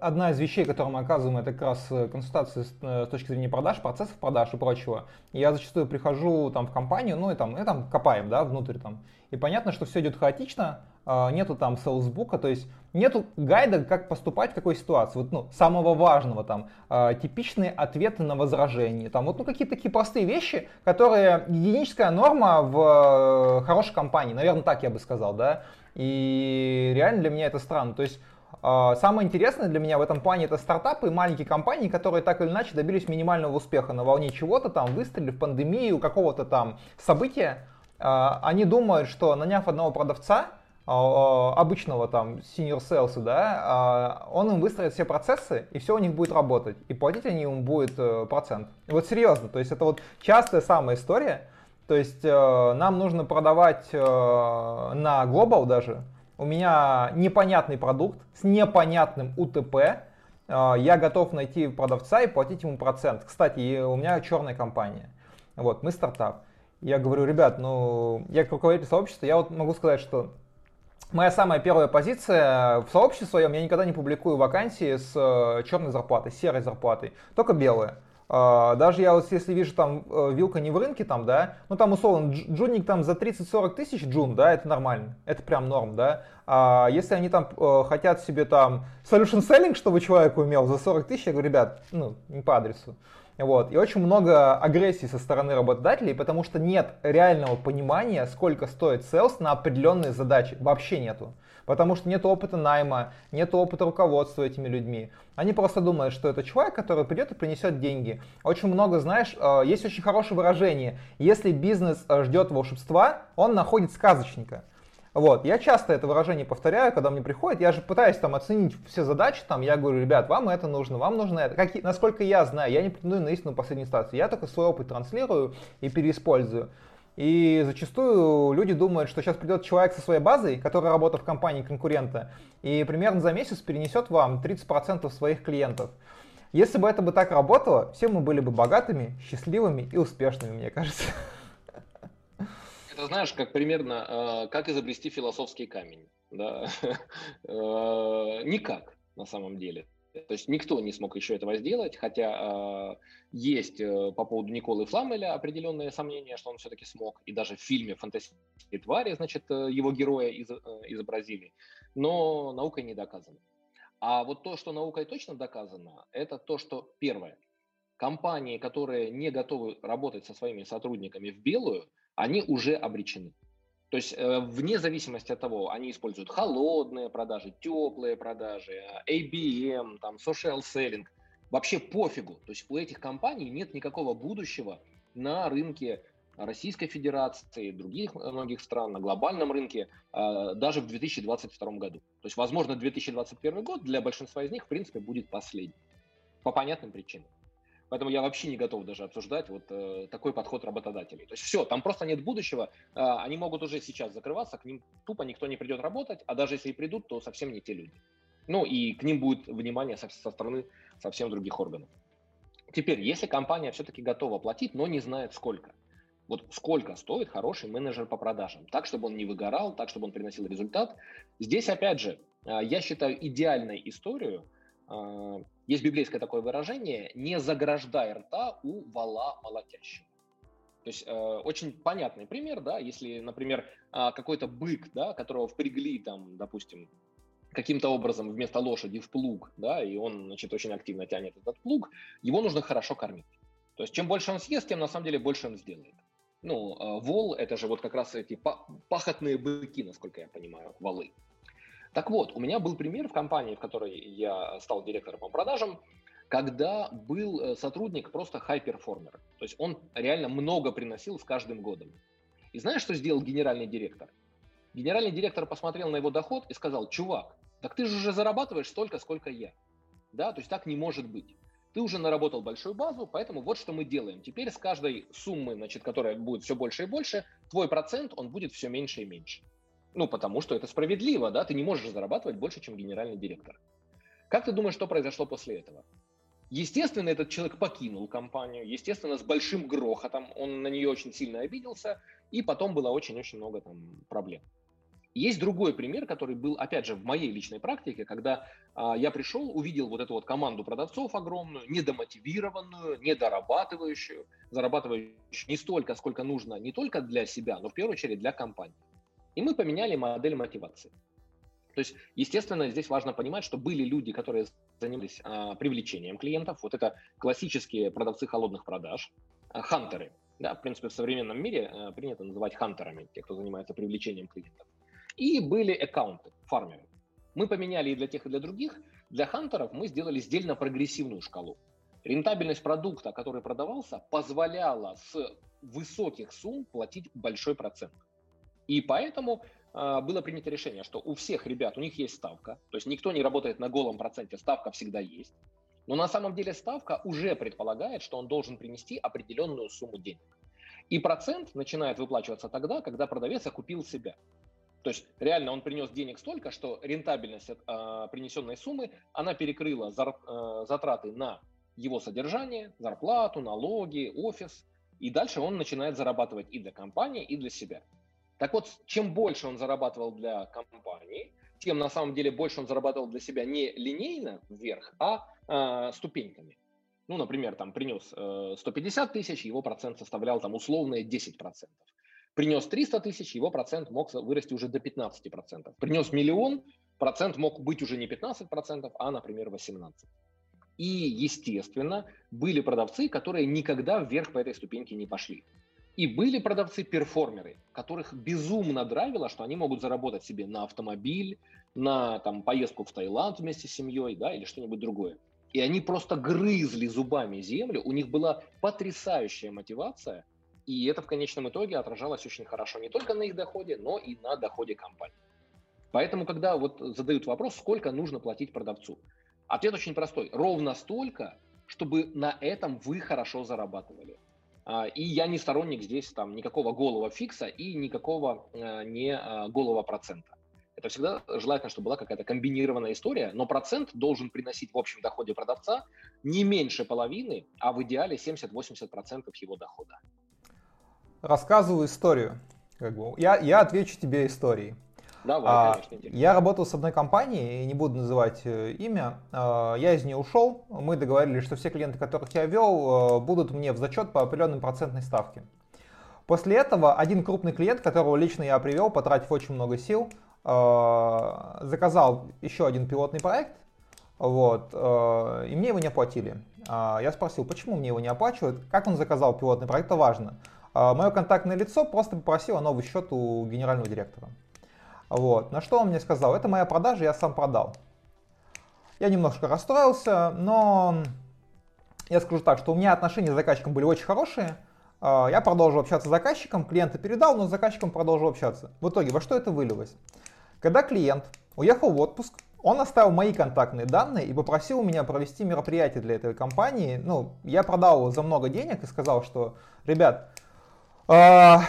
одна из вещей, которую мы оказываем, это как раз консультации с, э, точки зрения продаж, процессов продаж и прочего. Я зачастую прихожу там в компанию, ну и там, и там копаем, да, внутрь там. И понятно, что все идет хаотично, нету там селсбука, то есть нету гайда, как поступать в какой ситуации. Вот, ну, самого важного там, э, типичные ответы на возражения, там, вот, ну, какие-то такие простые вещи, которые единическая норма в э, хорошей компании, наверное, так я бы сказал, да. И реально для меня это странно. То есть а, Самое интересное для меня в этом плане это стартапы и маленькие компании, которые так или иначе добились минимального успеха на волне чего-то там, выстрелили в пандемию, какого-то там события. А, они думают, что наняв одного продавца, а, обычного там senior sales, да, он им выстроит все процессы, и все у них будет работать. И платить они ему будет э, процент. Вот серьезно, то есть это вот частая самая история. То есть э, нам нужно продавать э, на Global даже. У меня непонятный продукт с непонятным УТП. Я готов найти продавца и платить ему процент. Кстати, у меня черная компания. Вот, мы стартап. Я говорю, ребят, ну, я как руководитель сообщества, я вот могу сказать, что моя самая первая позиция в сообществе своем, я никогда не публикую вакансии с черной зарплатой, серой зарплатой, только белые. А, даже я вот если вижу там э, вилка не в рынке там, да, ну там условно джунник там за 30-40 тысяч джун, да, это нормально, это прям норм, да. А если они там э, хотят себе там solution selling, чтобы человек умел за 40 тысяч, я говорю, ребят, ну, не по адресу. Вот. И очень много агрессии со стороны работодателей, потому что нет реального понимания, сколько стоит sales на определенные задачи. Вообще нету потому что нет опыта найма, нет опыта руководства этими людьми. Они просто думают, что это человек, который придет и принесет деньги. Очень много, знаешь, э, есть очень хорошее выражение. Если бизнес э, ждет волшебства, он находит сказочника. Вот, я часто это выражение повторяю, когда мне приходит, я же пытаюсь там оценить все задачи, там, я говорю, ребят, вам это нужно, вам нужно это. Как, насколько я знаю, я не претендую на истину последней инстанции, я только свой опыт транслирую и переиспользую. И зачастую люди думают, что сейчас придет человек со своей базой, который работает в компании конкурента, и примерно за месяц перенесет вам 30% своих клиентов. Если бы это бы так работало, все мы были бы богатыми, счастливыми и успешными, мне кажется. Это знаешь, как примерно, э, как изобрести философский камень. Да? Э, никак, на самом деле. То есть никто не смог еще этого сделать, хотя э, есть э, по поводу Николы Фламеля определенные сомнения, что он все-таки смог, и даже в фильме «Фантастические твари», значит, э, его героя из, э, изобразили, но наукой не доказано. А вот то, что наукой точно доказано, это то, что первое, компании, которые не готовы работать со своими сотрудниками в белую, они уже обречены. То есть э, вне зависимости от того, они используют холодные продажи, теплые продажи, ABM, там, social selling, вообще пофигу. То есть у этих компаний нет никакого будущего на рынке Российской Федерации, других многих стран, на глобальном рынке, э, даже в 2022 году. То есть, возможно, 2021 год для большинства из них, в принципе, будет последний. По понятным причинам. Поэтому я вообще не готов даже обсуждать вот э, такой подход работодателей. То есть все, там просто нет будущего. Э, они могут уже сейчас закрываться, к ним тупо никто не придет работать, а даже если и придут, то совсем не те люди. Ну и к ним будет внимание со, со стороны совсем других органов. Теперь, если компания все-таки готова платить, но не знает сколько. Вот сколько стоит хороший менеджер по продажам, так, чтобы он не выгорал, так, чтобы он приносил результат. Здесь, опять же, э, я считаю идеальной историю – а, есть библейское такое выражение «не заграждай рта у вала молотящего». То есть э, очень понятный пример, да, если, например, э, какой-то бык, да, которого впрягли там, допустим, каким-то образом вместо лошади в плуг, да, и он, значит, очень активно тянет этот плуг, его нужно хорошо кормить. То есть чем больше он съест, тем на самом деле больше он сделает. Ну, э, вол – это же вот как раз эти пахотные быки, насколько я понимаю, волы. Так вот, у меня был пример в компании, в которой я стал директором по продажам, когда был э, сотрудник просто high performer. То есть он реально много приносил с каждым годом. И знаешь, что сделал генеральный директор? Генеральный директор посмотрел на его доход и сказал, чувак, так ты же уже зарабатываешь столько, сколько я. Да, то есть так не может быть. Ты уже наработал большую базу, поэтому вот что мы делаем. Теперь с каждой суммы, значит, которая будет все больше и больше, твой процент, он будет все меньше и меньше. Ну, потому что это справедливо, да, ты не можешь зарабатывать больше, чем генеральный директор. Как ты думаешь, что произошло после этого? Естественно, этот человек покинул компанию, естественно, с большим грохотом, он на нее очень сильно обиделся, и потом было очень-очень много там проблем. Есть другой пример, который был, опять же, в моей личной практике, когда а, я пришел, увидел вот эту вот команду продавцов огромную, недомотивированную, недорабатывающую, зарабатывающую не столько, сколько нужно не только для себя, но в первую очередь для компании. И мы поменяли модель мотивации. То есть, естественно, здесь важно понимать, что были люди, которые занимались а, привлечением клиентов. Вот это классические продавцы холодных продаж, а, хантеры. Да, в принципе, в современном мире а, принято называть хантерами, те, кто занимается привлечением клиентов. И были аккаунты, фармеры. Мы поменяли и для тех, и для других. Для хантеров мы сделали сдельно прогрессивную шкалу. Рентабельность продукта, который продавался, позволяла с высоких сумм платить большой процент. И поэтому э, было принято решение, что у всех ребят, у них есть ставка, то есть никто не работает на голом проценте, ставка всегда есть. Но на самом деле ставка уже предполагает, что он должен принести определенную сумму денег. И процент начинает выплачиваться тогда, когда продавец окупил себя. То есть реально он принес денег столько, что рентабельность э, принесенной суммы, она перекрыла зар, э, затраты на его содержание, зарплату, налоги, офис. И дальше он начинает зарабатывать и для компании, и для себя. Так вот, чем больше он зарабатывал для компании, тем на самом деле больше он зарабатывал для себя не линейно вверх, а э, ступеньками. Ну, например, там принес э, 150 тысяч, его процент составлял там условные 10%. Принес 300 тысяч, его процент мог вырасти уже до 15%. Принес миллион, процент мог быть уже не 15%, а, например, 18%. И, естественно, были продавцы, которые никогда вверх по этой ступеньке не пошли. И были продавцы-перформеры, которых безумно драйвило, что они могут заработать себе на автомобиль, на там, поездку в Таиланд вместе с семьей, да, или что-нибудь другое. И они просто грызли зубами землю, у них была потрясающая мотивация, и это в конечном итоге отражалось очень хорошо не только на их доходе, но и на доходе компании. Поэтому, когда вот задают вопрос, сколько нужно платить продавцу, ответ очень простой. Ровно столько, чтобы на этом вы хорошо зарабатывали. А, и я не сторонник здесь там никакого голого фикса и никакого э, не а, голого процента. Это всегда желательно, чтобы была какая-то комбинированная история, но процент должен приносить в общем доходе продавца не меньше половины, а в идеале 70-80% его дохода. Рассказываю историю. Я, я отвечу тебе историей. Давай, а, конечно, Я работал с одной компанией, не буду называть э, имя. А, я из нее ушел. Мы договорились, что все клиенты, которых я вел, э, будут мне в зачет по определенной процентной ставке. После этого один крупный клиент, которого лично я привел, потратив очень много сил, э, заказал еще один пилотный проект, вот, и мне его не оплатили. А, я спросил, почему мне его не оплачивают, как он заказал пилотный проект, это важно. Мое контактное лицо просто попросило новый счет у генерального директора. Вот. На что он мне сказал, это моя продажа, я сам продал. Я немножко расстроился, но я скажу так, что у меня отношения с заказчиком были очень хорошие. А, я продолжил общаться с заказчиком, клиента передал, но с заказчиком продолжил общаться. В итоге, во что это вылилось? Когда клиент уехал в отпуск, он оставил мои контактные данные и попросил меня провести мероприятие для этой компании. Ну, я продал за много денег и сказал, что, ребят, а,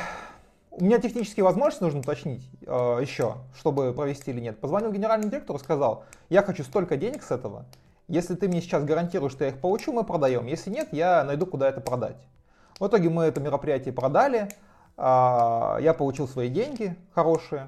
у меня технические возможности нужно уточнить э, еще, чтобы провести или нет. Позвонил генеральному директору, сказал, я хочу столько денег с этого. Если ты мне сейчас гарантируешь, что я их получу, мы продаем. Если нет, я найду, куда это продать. В итоге мы это мероприятие продали. Э, я получил свои деньги хорошие.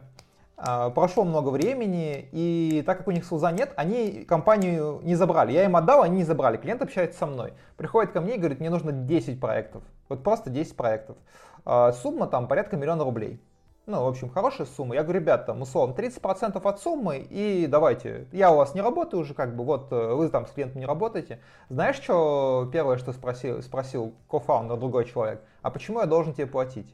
Э, прошло много времени, и так как у них слеза нет, они компанию не забрали. Я им отдал, они не забрали. Клиент общается со мной. Приходит ко мне и говорит, мне нужно 10 проектов. Вот просто 10 проектов. А, сумма там порядка миллиона рублей. ну, в общем, хорошая сумма. Я говорю, ребят, там, условно, 30% от суммы, и давайте, я у вас не работаю уже, как бы, вот, э, вы там с клиентом не работаете. Знаешь, что первое, что спросил, спросил кофаундер, другой человек, а почему я должен тебе платить?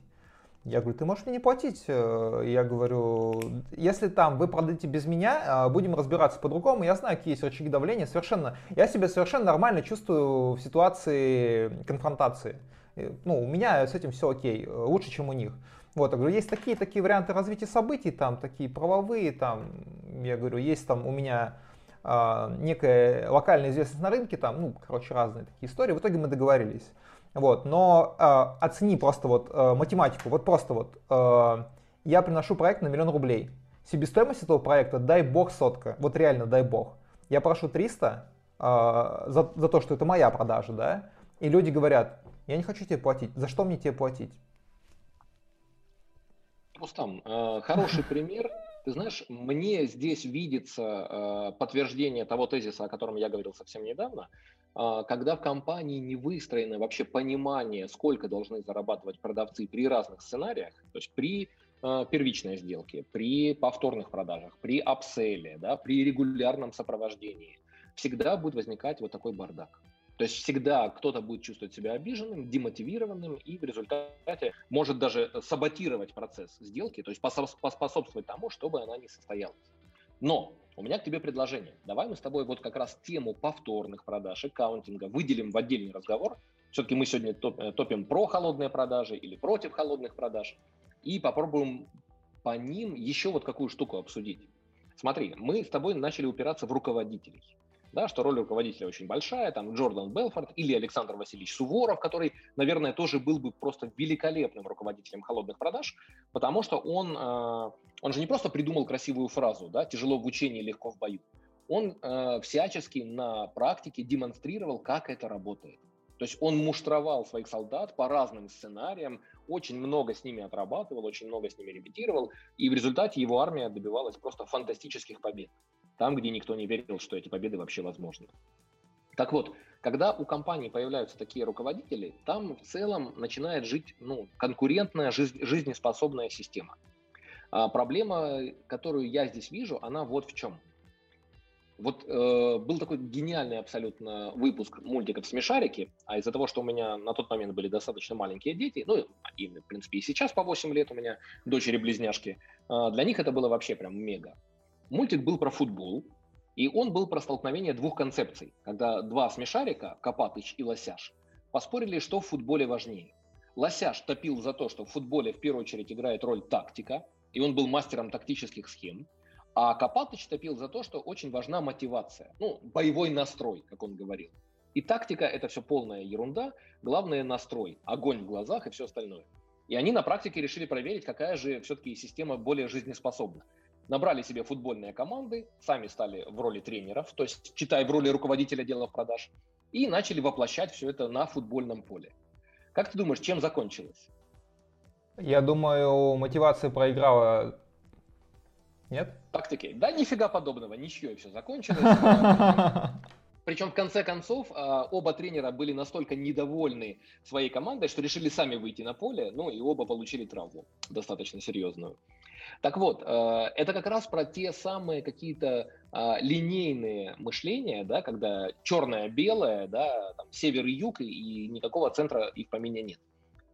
Я говорю, ты можешь мне не платить. Э, я говорю, если там вы продадите без меня, э, будем разбираться по-другому. Я знаю, какие есть рычаги давления. Совершенно, я себя совершенно нормально чувствую в ситуации конфронтации. Ну, у меня с этим все окей, лучше, чем у них. Вот, я говорю, есть такие такие варианты развития событий, там такие правовые, там, я говорю, есть там у меня э, некая локальная известность на рынке, там, ну, короче, разные такие истории. В итоге мы договорились. Вот, но э, оцени просто вот э, математику, вот просто вот э, я приношу проект на миллион рублей. Себестоимость этого проекта, дай бог, сотка, вот реально, дай бог. Я прошу 300 э, за, за то, что это моя продажа, да, и люди говорят, я не хочу тебе платить, за что мне тебе платить? Рустам, э, хороший пример. Ты знаешь, мне здесь видится э, подтверждение того тезиса, о котором я говорил совсем недавно, э, когда в компании не выстроено вообще понимание, сколько должны зарабатывать продавцы при разных сценариях, то есть при первичной сделке, при повторных продажах, при апселе, да, при регулярном сопровождении, всегда будет возникать вот такой бардак. То есть всегда кто-то будет чувствовать себя обиженным, демотивированным и в результате может даже саботировать процесс сделки, то есть поспособствовать тому, чтобы она не состоялась. Но у меня к тебе предложение. Давай мы с тобой вот как раз тему повторных продаж, аккаунтинга выделим в отдельный разговор. Все-таки мы сегодня э, топим про холодные продажи или против холодных продаж. И попробуем по ним еще вот какую штуку обсудить. Смотри, мы с тобой начали упираться в руководителей да, что роль руководителя очень большая, там Джордан Белфорд или Александр Васильевич Суворов, который, наверное, тоже был бы просто великолепным руководителем холодных продаж, потому что он, э, он же не просто придумал красивую фразу, да, тяжело в учении, легко в бою. Он э, всячески на практике демонстрировал, как это работает. То есть он муштровал своих солдат по разным сценариям, очень много с ними отрабатывал, очень много с ними репетировал, и в результате его армия добивалась просто фантастических побед там, где никто не верил, что эти победы вообще возможны. Так вот, когда у компании появляются такие руководители, там в целом начинает жить ну, конкурентная, жизнеспособная система. А проблема, которую я здесь вижу, она вот в чем. Вот э, был такой гениальный абсолютно выпуск мультиков «Смешарики», а из-за того, что у меня на тот момент были достаточно маленькие дети, ну, и, в принципе, и сейчас по 8 лет у меня дочери-близняшки, э, для них это было вообще прям мега. Мультик был про футбол, и он был про столкновение двух концепций, когда два смешарика, Копатыч и Лосяш, поспорили, что в футболе важнее. Лосяш топил за то, что в футболе в первую очередь играет роль тактика, и он был мастером тактических схем, а Копатыч топил за то, что очень важна мотивация, ну, боевой настрой, как он говорил. И тактика – это все полная ерунда, главное – настрой, огонь в глазах и все остальное. И они на практике решили проверить, какая же все-таки система более жизнеспособна набрали себе футбольные команды, сами стали в роли тренеров, то есть читая в роли руководителя отделов продаж, и начали воплощать все это на футбольном поле. Как ты думаешь, чем закончилось? Я думаю, мотивация проиграла. Нет? Тактики. Да, нифига подобного, ничего, все закончилось. Причем в конце концов а, оба тренера были настолько недовольны своей командой, что решили сами выйти на поле, ну и оба получили травму достаточно серьезную. Так вот, э, это как раз про те самые какие-то а, линейные мышления, да, когда черное-белое, да, там, север и юг, и никакого центра и в нет.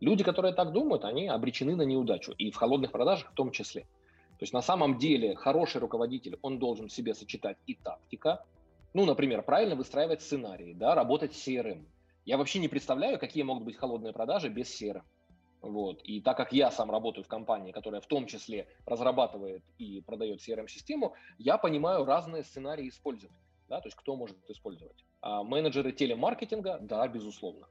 Люди, которые так думают, они обречены на неудачу, и в холодных продажах в том числе. То есть на самом деле хороший руководитель, он должен в себе сочетать и тактика, ну, например, правильно выстраивать сценарии, да, работать с CRM. Я вообще не представляю, какие могут быть холодные продажи без CRM. Вот. И так как я сам работаю в компании, которая в том числе разрабатывает и продает CRM-систему, я понимаю разные сценарии использования. Да, то есть кто может использовать. А менеджеры телемаркетинга, да, безусловно.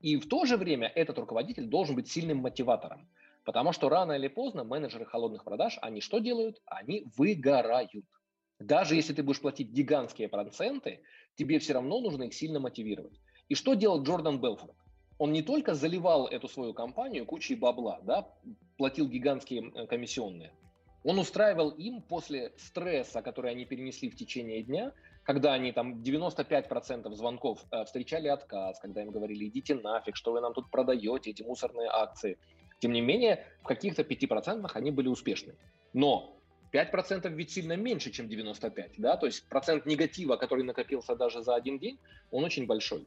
И в то же время этот руководитель должен быть сильным мотиватором. Потому что рано или поздно менеджеры холодных продаж, они что делают? Они выгорают. Даже если ты будешь платить гигантские проценты, тебе все равно нужно их сильно мотивировать. И что делал Джордан Белфорд? Он не только заливал эту свою компанию кучей бабла, да, платил гигантские комиссионные, он устраивал им после стресса, который они перенесли в течение дня, когда они там 95% звонков э, встречали отказ, когда им говорили, идите нафиг, что вы нам тут продаете, эти мусорные акции. Тем не менее, в каких-то 5% они были успешны. Но 5% ведь сильно меньше, чем 95, да, то есть процент негатива, который накопился даже за один день, он очень большой.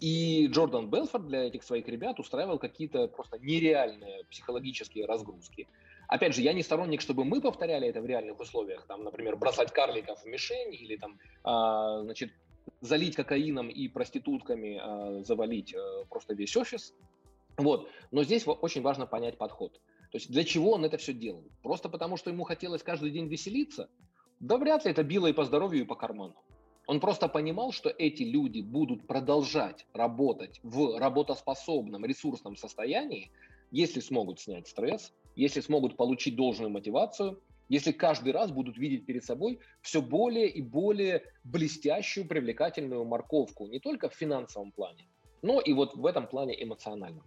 И Джордан Белфорд для этих своих ребят устраивал какие-то просто нереальные психологические разгрузки. Опять же, я не сторонник, чтобы мы повторяли это в реальных условиях, там, например, бросать карликов в мишень или там, а, значит, залить кокаином и проститутками а, завалить а, просто весь офис. Вот. Но здесь очень важно понять подход. То есть для чего он это все делал? Просто потому, что ему хотелось каждый день веселиться? Да вряд ли это било и по здоровью, и по карману. Он просто понимал, что эти люди будут продолжать работать в работоспособном ресурсном состоянии, если смогут снять стресс, если смогут получить должную мотивацию, если каждый раз будут видеть перед собой все более и более блестящую, привлекательную морковку, не только в финансовом плане, но и вот в этом плане эмоциональном.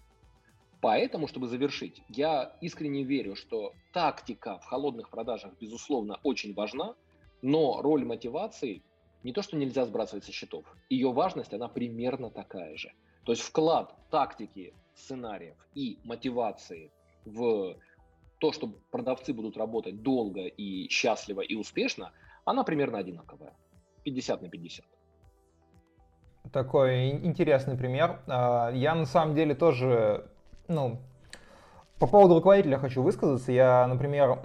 Поэтому, чтобы завершить, я искренне верю, что тактика в холодных продажах, безусловно, очень важна, но роль мотивации не то, что нельзя сбрасывать со счетов, ее важность, она примерно такая же. То есть вклад тактики, сценариев и мотивации в то, что продавцы будут работать долго и счастливо и успешно, она примерно одинаковая. 50 на 50. Такой интересный пример. А, я на самом деле тоже, ну, по поводу руководителя хочу высказаться. Я, например,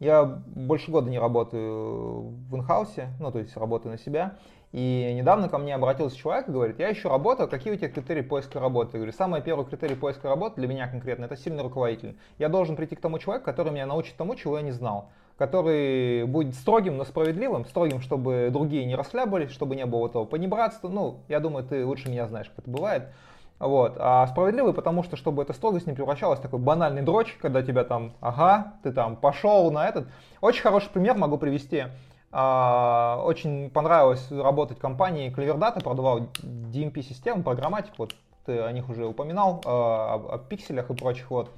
я больше года не работаю в инхаусе, ну, то есть работаю на себя. И недавно ко мне обратился человек и говорит, я ищу работу, какие у тебя критерии поиска работы? Я говорю, самый первый критерий поиска работы для меня конкретно, это сильный руководитель. Я должен прийти к тому человеку, который меня научит тому, чего я не знал. Который будет строгим, но справедливым, строгим, чтобы другие не расхлябались, чтобы не было этого понебратства. Ну, я думаю, ты лучше меня знаешь, как это бывает. Вот. А справедливый, потому что, чтобы эта строгость не превращалась в такой банальный дрочь, когда тебя там, ага, ты там пошел на этот. Очень хороший пример могу привести. А, очень понравилось работать в компании Cleverdata, продавал DMP-систему, программатику, вот ты о них уже упоминал, а, о, о пикселях и прочих вот.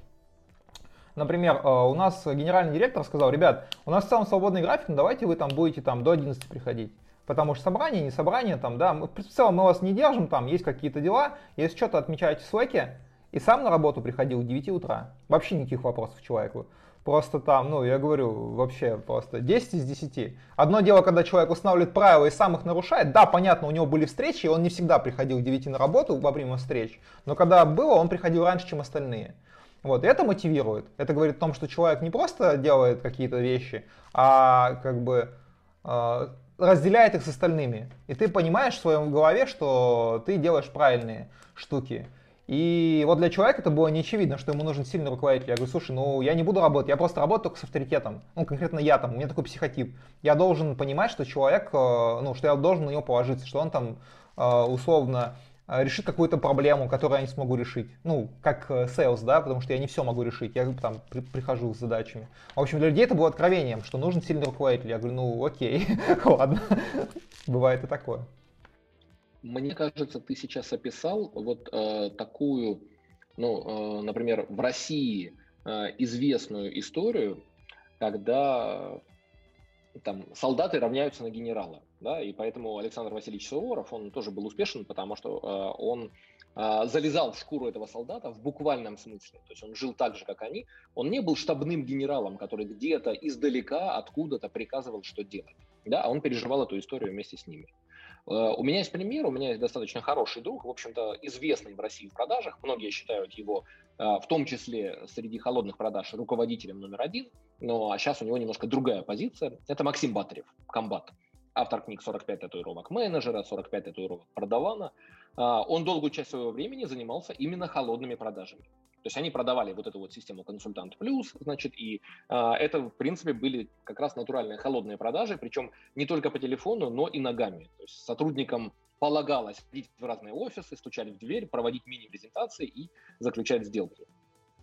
Например, а, у нас генеральный директор сказал, ребят, у нас в целом свободный график, но давайте вы там будете там до 11 приходить. Потому что собрание, не собрание, там, да, мы, в целом мы вас не держим, там есть какие-то дела, если что-то отмечаете в слэке, и сам на работу приходил в 9 утра. Вообще никаких вопросов человеку. Просто там, ну, я говорю, вообще просто 10 из 10. Одно дело, когда человек устанавливает правила и сам их нарушает. Да, понятно, у него были встречи, и он не всегда приходил к 9 на работу во время встреч. Но когда было, он приходил раньше, чем остальные. Вот, и это мотивирует. Это говорит о том, что человек не просто делает какие-то вещи, а как бы э, разделяет их с остальными. И ты понимаешь в своем голове, что ты делаешь правильные штуки. И вот для человека это было неочевидно, что ему нужен сильный руководитель. Я говорю, слушай, ну я не буду работать, я просто работаю только с авторитетом. Ну, конкретно я там, у меня такой психотип. Я должен понимать, что человек, э, ну, что я должен на него положиться, что он там э, условно решит какую-то проблему, которую я не смогу решить. Ну, как sales, да, потому что я не все могу решить, я там при, прихожу с задачами. В общем, для людей это было откровением, что нужен сильный руководитель. Я говорю, ну, окей, ладно, бывает и такое. Мне кажется, ты сейчас описал вот э, такую, ну, э, например, в России э, известную историю, когда там солдаты равняются на генерала, да, и поэтому Александр Васильевич Суворов, он тоже был успешен, потому что э, он э, залезал в шкуру этого солдата в буквальном смысле, то есть он жил так же, как они, он не был штабным генералом, который где-то издалека, откуда-то приказывал, что делать, да, а он переживал эту историю вместе с ними. Э, у меня есть пример, у меня есть достаточно хороший друг, в общем-то, известный в России в продажах. Многие считают его, э, в том числе среди холодных продаж, руководителем номер один. Но а сейчас у него немножко другая позиция. Это Максим Батарев, комбат. Автор книг «45 татуировок менеджера», «45 татуировок продавана». А, он долгую часть своего времени занимался именно холодными продажами. То есть они продавали вот эту вот систему консультант плюс, значит, и э, это, в принципе, были как раз натуральные холодные продажи, причем не только по телефону, но и ногами. То есть сотрудникам полагалось ходить в разные офисы, стучать в дверь, проводить мини-презентации и заключать сделки.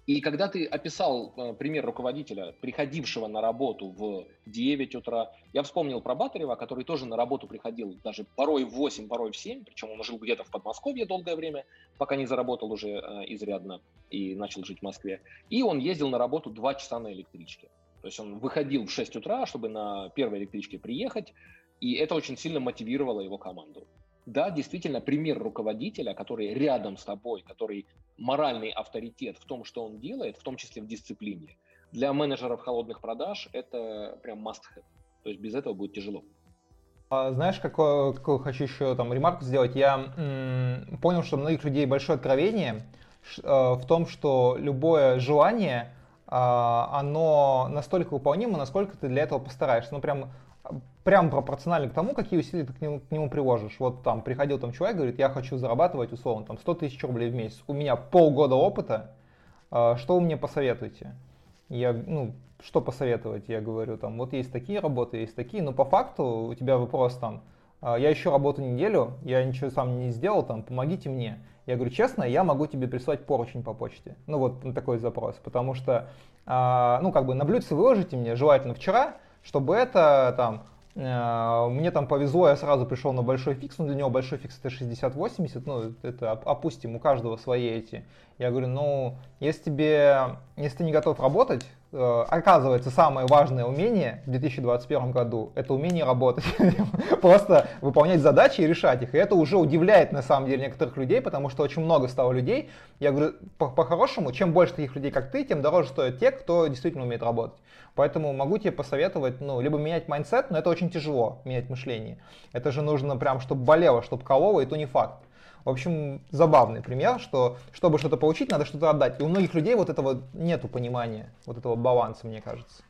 И когда ты описал э, пример руководителя, приходившего на работу в 9 утра, я вспомнил про Батарева, который тоже на работу приходил даже порой в 8, порой в 7, причем он жил где-то в Подмосковье долгое время, пока не заработал уже э, изрядно и начал жить в Москве. И он ездил на работу 2 часа на электричке. То есть он выходил в 6 утра, чтобы на первой электричке приехать, и это очень сильно мотивировало его команду. Да, действительно, пример руководителя, который рядом с тобой, который моральный авторитет в том, что он делает, в том числе в дисциплине, для менеджеров холодных продаж это прям must have. То есть без этого будет тяжело. А, знаешь, какую, какую хочу еще там ремарку сделать? Я м- понял, что у многих людей большое откровение ш, э, в том, что любое желание, э, оно настолько выполнимо, насколько ты для этого постараешься. Ну, прям прям пропорционально к тому, какие усилия ты к нему, к нему приложишь. Вот там приходил там человек, говорит, я хочу зарабатывать условно там 100 тысяч рублей в месяц. У меня полгода опыта, э, что вы мне посоветуете? Я, ну, что посоветовать? Я говорю, там, вот есть такие работы, есть такие, но по факту у тебя вопрос там, «А, я еще работаю неделю, я ничего сам не сделал, там, помогите мне. Я говорю, честно, я могу тебе прислать поручень по почте. Ну вот такой запрос, потому что, а, ну как бы на блюдце выложите мне, желательно вчера, чтобы это там а, мне там повезло, я сразу пришел на большой фикс, но для него большой фикс это 60-80, ну это опустим, у каждого свои эти. Я говорю, ну если тебе, если ты не готов работать, Э, оказывается, самое важное умение в 2021 году – это умение работать. Просто выполнять задачи и решать их. И это уже удивляет, на самом деле, некоторых людей, потому что очень много стало людей. Я говорю, по-хорошему, чем больше таких людей, как ты, тем дороже стоят те, кто действительно умеет работать. Поэтому могу тебе посоветовать, ну, либо менять mindset, но это очень тяжело, менять мышление. Это же нужно прям, чтобы болело, чтобы кололо, и то не факт. В общем, забавный пример, что чтобы что-то получить, надо что-то отдать. И у многих людей вот этого нету понимания, вот этого баланса, мне кажется.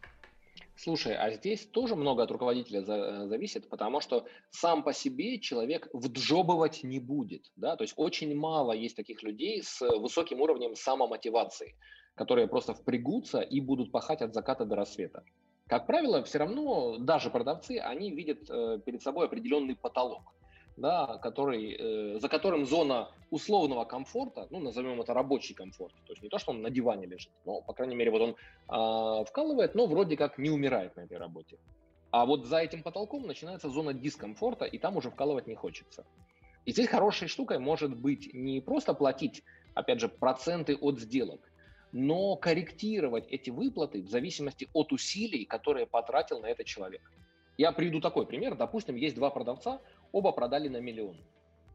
Слушай, а здесь тоже много от руководителя за, зависит, потому что сам по себе человек вджобывать не будет. Да? То есть очень мало есть таких людей с высоким уровнем самомотивации, которые просто впрягутся и будут пахать от заката до рассвета. Как правило, все равно даже продавцы, они видят э, перед собой определенный потолок да, который, э, за которым зона условного комфорта, ну, назовем это рабочий комфорт, то есть не то, что он на диване лежит, но, по крайней мере, вот он э, вкалывает, но вроде как не умирает на этой работе. А вот за этим потолком начинается зона дискомфорта, и там уже вкалывать не хочется. И здесь хорошей штукой может быть не просто платить, опять же, проценты от сделок, но корректировать эти выплаты в зависимости от усилий, которые потратил на это человек. Я приведу такой пример. Допустим, есть два продавца, оба продали на миллион.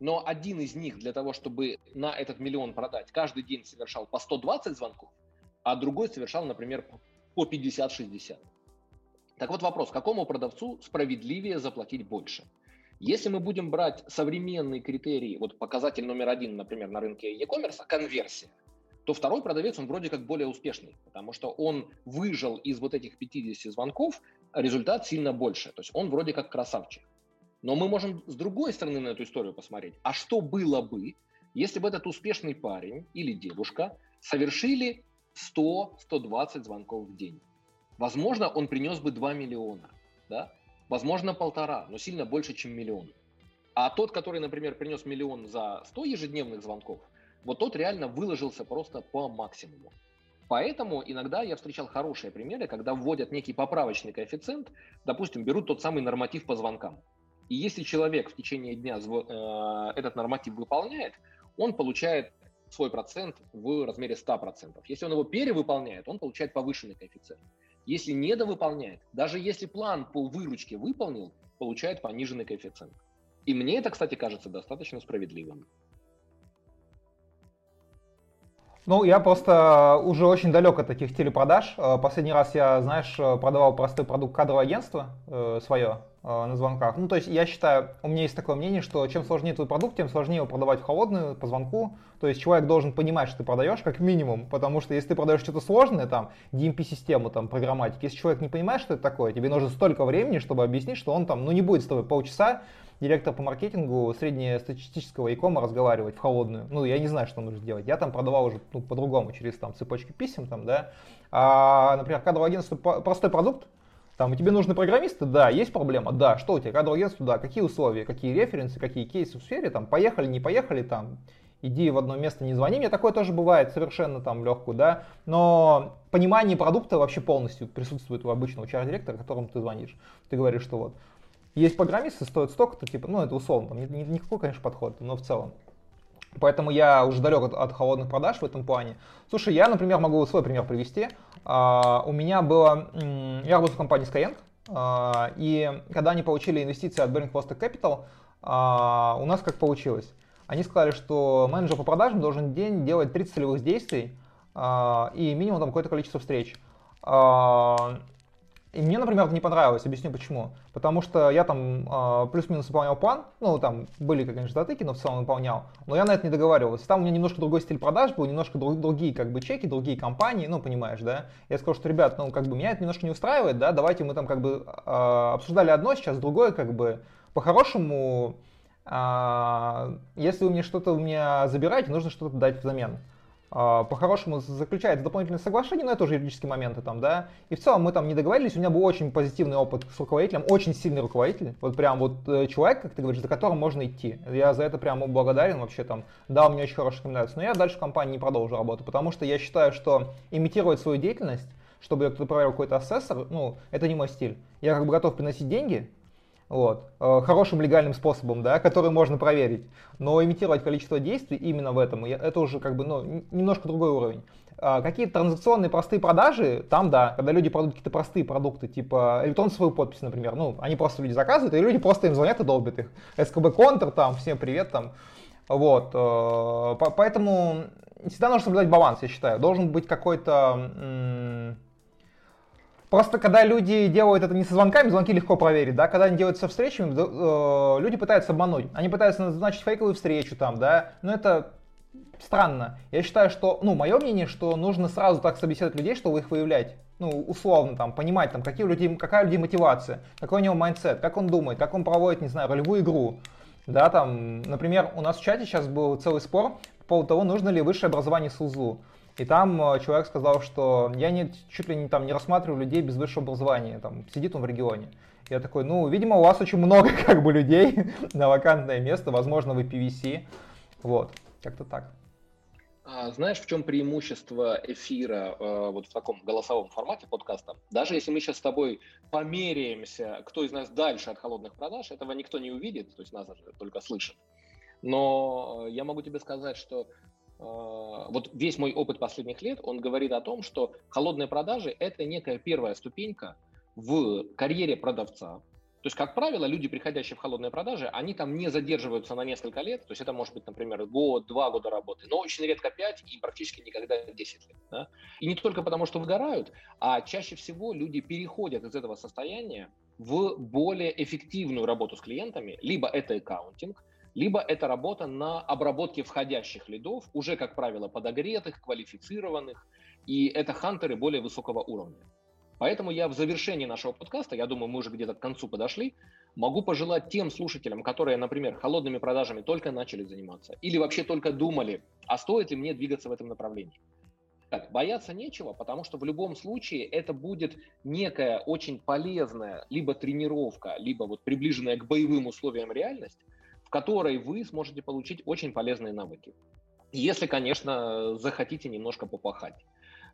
Но один из них для того, чтобы на этот миллион продать, каждый день совершал по 120 звонков, а другой совершал, например, по 50-60. Так вот вопрос, какому продавцу справедливее заплатить больше? Если мы будем брать современные критерии, вот показатель номер один, например, на рынке e-commerce, конверсия, то второй продавец, он вроде как более успешный, потому что он выжил из вот этих 50 звонков результат сильно больше. То есть он вроде как красавчик. Но мы можем с другой стороны на эту историю посмотреть. А что было бы, если бы этот успешный парень или девушка совершили 100-120 звонков в день? Возможно, он принес бы 2 миллиона, да? возможно, полтора, но сильно больше, чем миллион. А тот, который, например, принес миллион за 100 ежедневных звонков, вот тот реально выложился просто по максимуму. Поэтому иногда я встречал хорошие примеры, когда вводят некий поправочный коэффициент, допустим, берут тот самый норматив по звонкам. И если человек в течение дня э, этот норматив выполняет, он получает свой процент в размере 100%. Если он его перевыполняет, он получает повышенный коэффициент. Если недовыполняет, даже если план по выручке выполнил, получает пониженный коэффициент. И мне это, кстати, кажется достаточно справедливым. Ну, я просто уже очень далек от таких телепродаж. Э, последний раз я, знаешь, э, продавал простой продукт кадрового агентства э, свое на звонках. Ну, то есть я считаю, у меня есть такое мнение, что чем сложнее твой продукт, тем сложнее его продавать в холодную, по звонку. То есть человек должен понимать, что ты продаешь, как минимум, потому что если ты продаешь что-то сложное, там, DMP-систему, там, программатики, если человек не понимает, что это такое, тебе нужно столько времени, чтобы объяснить, что он там, ну, не будет с тобой полчаса директор по маркетингу среднестатистического e разговаривать в холодную. Ну, я не знаю, что нужно делать. Я там продавал уже ну, по-другому, через там цепочки писем, там, да. А, например, кадровое агентство, простой продукт, там, тебе нужны программисты, да, есть проблема, да, что у тебя, кадровое агентство, да, какие условия, какие референсы, какие кейсы в сфере, там, поехали, не поехали, там, иди в одно место, не звони. Мне такое тоже бывает совершенно там легкую, да. Но понимание продукта вообще полностью присутствует у обычного HR-директора, которому ты звонишь. Ты говоришь, что вот есть программисты, стоят столько-то, типа, ну, это условно, там, никакой, конечно, подход, но в целом. Поэтому я уже далек от, от холодных продаж в этом плане. Слушай, я, например, могу свой пример привести. А, у меня было, я работаю в компании Skyeng, И когда они получили инвестиции от Bearing Post Capital, у нас как получилось? Они сказали, что менеджер по продажам должен день делать 30 целевых действий и минимум там какое-то количество встреч. И мне, например, это не понравилось, объясню почему. Потому что я там э, плюс-минус выполнял план, ну там были, конечно, затыки, но в целом выполнял. Но я на это не договаривался. Там у меня немножко другой стиль продаж был, немножко друг, другие как бы чеки, другие компании, ну понимаешь, да. Я сказал, что, ребят, ну как бы меня это немножко не устраивает, да, давайте мы там как бы э, обсуждали одно, сейчас другое, как бы по-хорошему, э, если вы мне что-то у меня забираете, нужно что-то дать взамен. А, по-хорошему заключается дополнительное соглашение, но это уже юридические моменты там, да. И в целом мы там не договорились, у меня был очень позитивный опыт с руководителем, очень сильный руководитель, вот прям вот э, человек, как ты говоришь, за которым можно идти. Я за это прям благодарен вообще там, дал мне очень хорошие рекомендации, но я дальше в компании не продолжу работу, потому что я считаю, что имитировать свою деятельность, чтобы кто-то проверил какой-то ассессор, ну, это не мой стиль. Я как бы готов приносить деньги, вот, э, хорошим легальным способом, да, который можно проверить. Но имитировать количество действий именно в этом, это уже как бы, ну, немножко другой уровень. А какие-то транзакционные простые продажи, там да, когда люди продают какие-то простые продукты, типа электронную свою подпись, например, ну, они просто люди заказывают, и люди просто им звонят и долбят их. СКБ Контр, там, всем привет, там, вот, э, поэтому всегда нужно соблюдать баланс, я считаю. Должен быть какой-то Просто когда люди делают это не со звонками, звонки легко проверить, да, когда они делают со встречами, э, люди пытаются обмануть. Они пытаются назначить фейковую встречу там, да, но это странно. Я считаю, что, ну, мое мнение, что нужно сразу так собеседовать людей, чтобы их выявлять. Ну, условно, там, понимать, там, какие у людей, какая у людей мотивация, какой у него mindset, как он думает, как он проводит, не знаю, ролевую игру. Да, там, например, у нас в чате сейчас был целый спор по поводу того, нужно ли высшее образование СУЗУ. И там э, человек сказал, что я не, чуть ли не, там, не рассматриваю людей без высшего образования, там, сидит он в регионе. Я такой, ну, видимо, у вас очень много как бы людей на вакантное место, возможно, вы PVC. Вот, как-то так. А, знаешь, в чем преимущество эфира э, вот в таком голосовом формате подкаста? Даже если мы сейчас с тобой померяемся, кто из нас дальше от холодных продаж, этого никто не увидит, то есть нас только слышит. Но я могу тебе сказать, что вот весь мой опыт последних лет, он говорит о том, что холодные продажи – это некая первая ступенька в карьере продавца. То есть, как правило, люди, приходящие в холодные продажи, они там не задерживаются на несколько лет. То есть, это может быть, например, год, два года работы, но очень редко пять и практически никогда 10 лет. Да? И не только потому, что выгорают, а чаще всего люди переходят из этого состояния в более эффективную работу с клиентами. Либо это аккаунтинг, либо это работа на обработке входящих лидов, уже, как правило, подогретых, квалифицированных, и это хантеры более высокого уровня. Поэтому я в завершении нашего подкаста, я думаю, мы уже где-то к концу подошли, могу пожелать тем слушателям, которые, например, холодными продажами только начали заниматься или вообще только думали, а стоит ли мне двигаться в этом направлении. Так, бояться нечего, потому что в любом случае это будет некая очень полезная либо тренировка, либо вот приближенная к боевым условиям реальность, которой вы сможете получить очень полезные навыки. Если, конечно, захотите немножко попахать.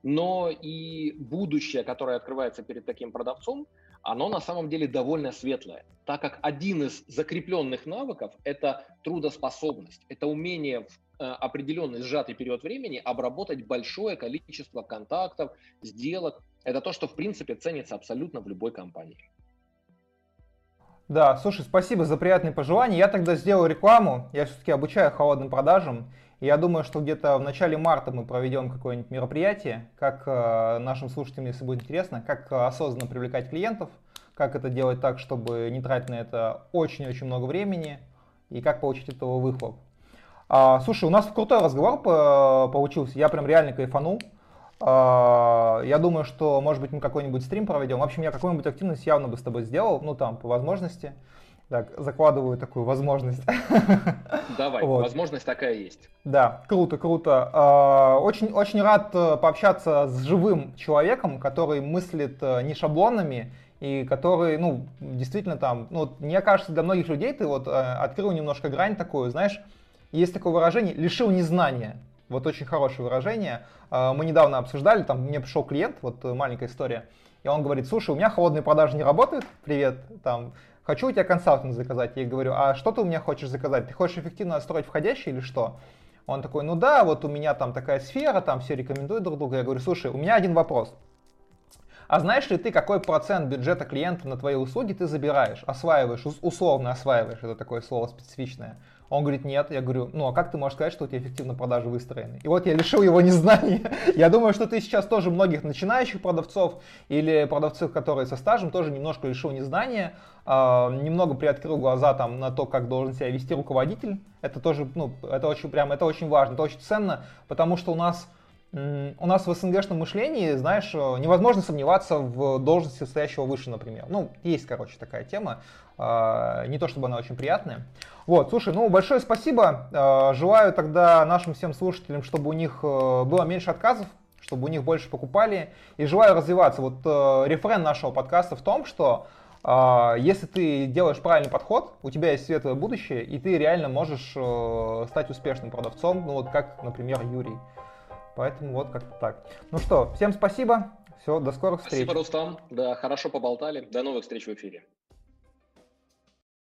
Но и будущее, которое открывается перед таким продавцом, оно на самом деле довольно светлое, так как один из закрепленных навыков – это трудоспособность, это умение в э, определенный сжатый период времени обработать большое количество контактов, сделок. Это то, что в принципе ценится абсолютно в любой компании. Да, слушай, спасибо за приятные пожелания. Я тогда сделаю рекламу. Я все-таки обучаю холодным продажам. И я думаю, что где-то в начале марта мы проведем какое-нибудь мероприятие, как э, нашим слушателям, если будет интересно, как э, осознанно привлекать клиентов, как это делать так, чтобы не тратить на это очень-очень много времени, и как получить этого выхлоп. А, слушай, у нас крутой разговор получился, я прям реально кайфанул. А, я думаю, что, может быть, мы какой-нибудь стрим проведем. В общем, я какую-нибудь активность явно бы с тобой сделал, ну, там, по возможности. Так, закладываю такую возможность. Давай, вот. возможность такая есть. Да, круто, круто. А, очень, очень рад э, пообщаться с живым человеком, который мыслит э, не шаблонами и который, ну, действительно там, ну, мне кажется, для многих людей ты вот э, открыл немножко грань такую, знаешь, есть такое выражение «лишил незнания». Вот очень хорошее выражение. А, мы недавно обсуждали, там мне пришел клиент, вот э, маленькая история, и он говорит, слушай, у меня холодные продажи не работают, привет, там, хочу у тебя консалтинг заказать. Я говорю, а что ты у меня хочешь заказать? Ты хочешь эффективно настроить входящий или что? Он такой, ну да, вот у меня там такая сфера, там все рекомендуют друг друга. Я говорю, слушай, у меня один вопрос. а знаешь ли ты, какой процент бюджета клиента на твои услуги ты забираешь, осваиваешь, условно осваиваешь, это такое слово специфичное. Он говорит, нет. Я говорю, ну а как ты можешь сказать, что у тебя эффективно продажи выстроены? И вот я лишил его незнания. Я думаю, что ты сейчас тоже многих начинающих продавцов или продавцов, которые со стажем, тоже немножко лишил незнания. Uh, немного приоткрыл глаза там на то, как должен себя вести руководитель. Это тоже, ну, это очень прям, это очень важно, это очень ценно, потому что у нас у нас в СНГшном мышлении, знаешь, невозможно сомневаться в должности стоящего выше, например. Ну, есть, короче, такая тема. А, не то чтобы она очень приятная. Вот, слушай, ну, большое спасибо. А, желаю тогда нашим всем слушателям, чтобы у них э, было меньше отказов, чтобы у них больше покупали. И желаю развиваться. Вот э, рефрен нашего подкаста в том, что а, если ты делаешь правильный подход, у тебя есть светлое будущее, и ты реально можешь э, стать успешным продавцом, ну вот как, например, Юрий. Поэтому вот как-то так. Ну что, всем спасибо. Все, до скорых встреч. Спасибо, Рустам. Да, хорошо поболтали. До новых встреч в эфире.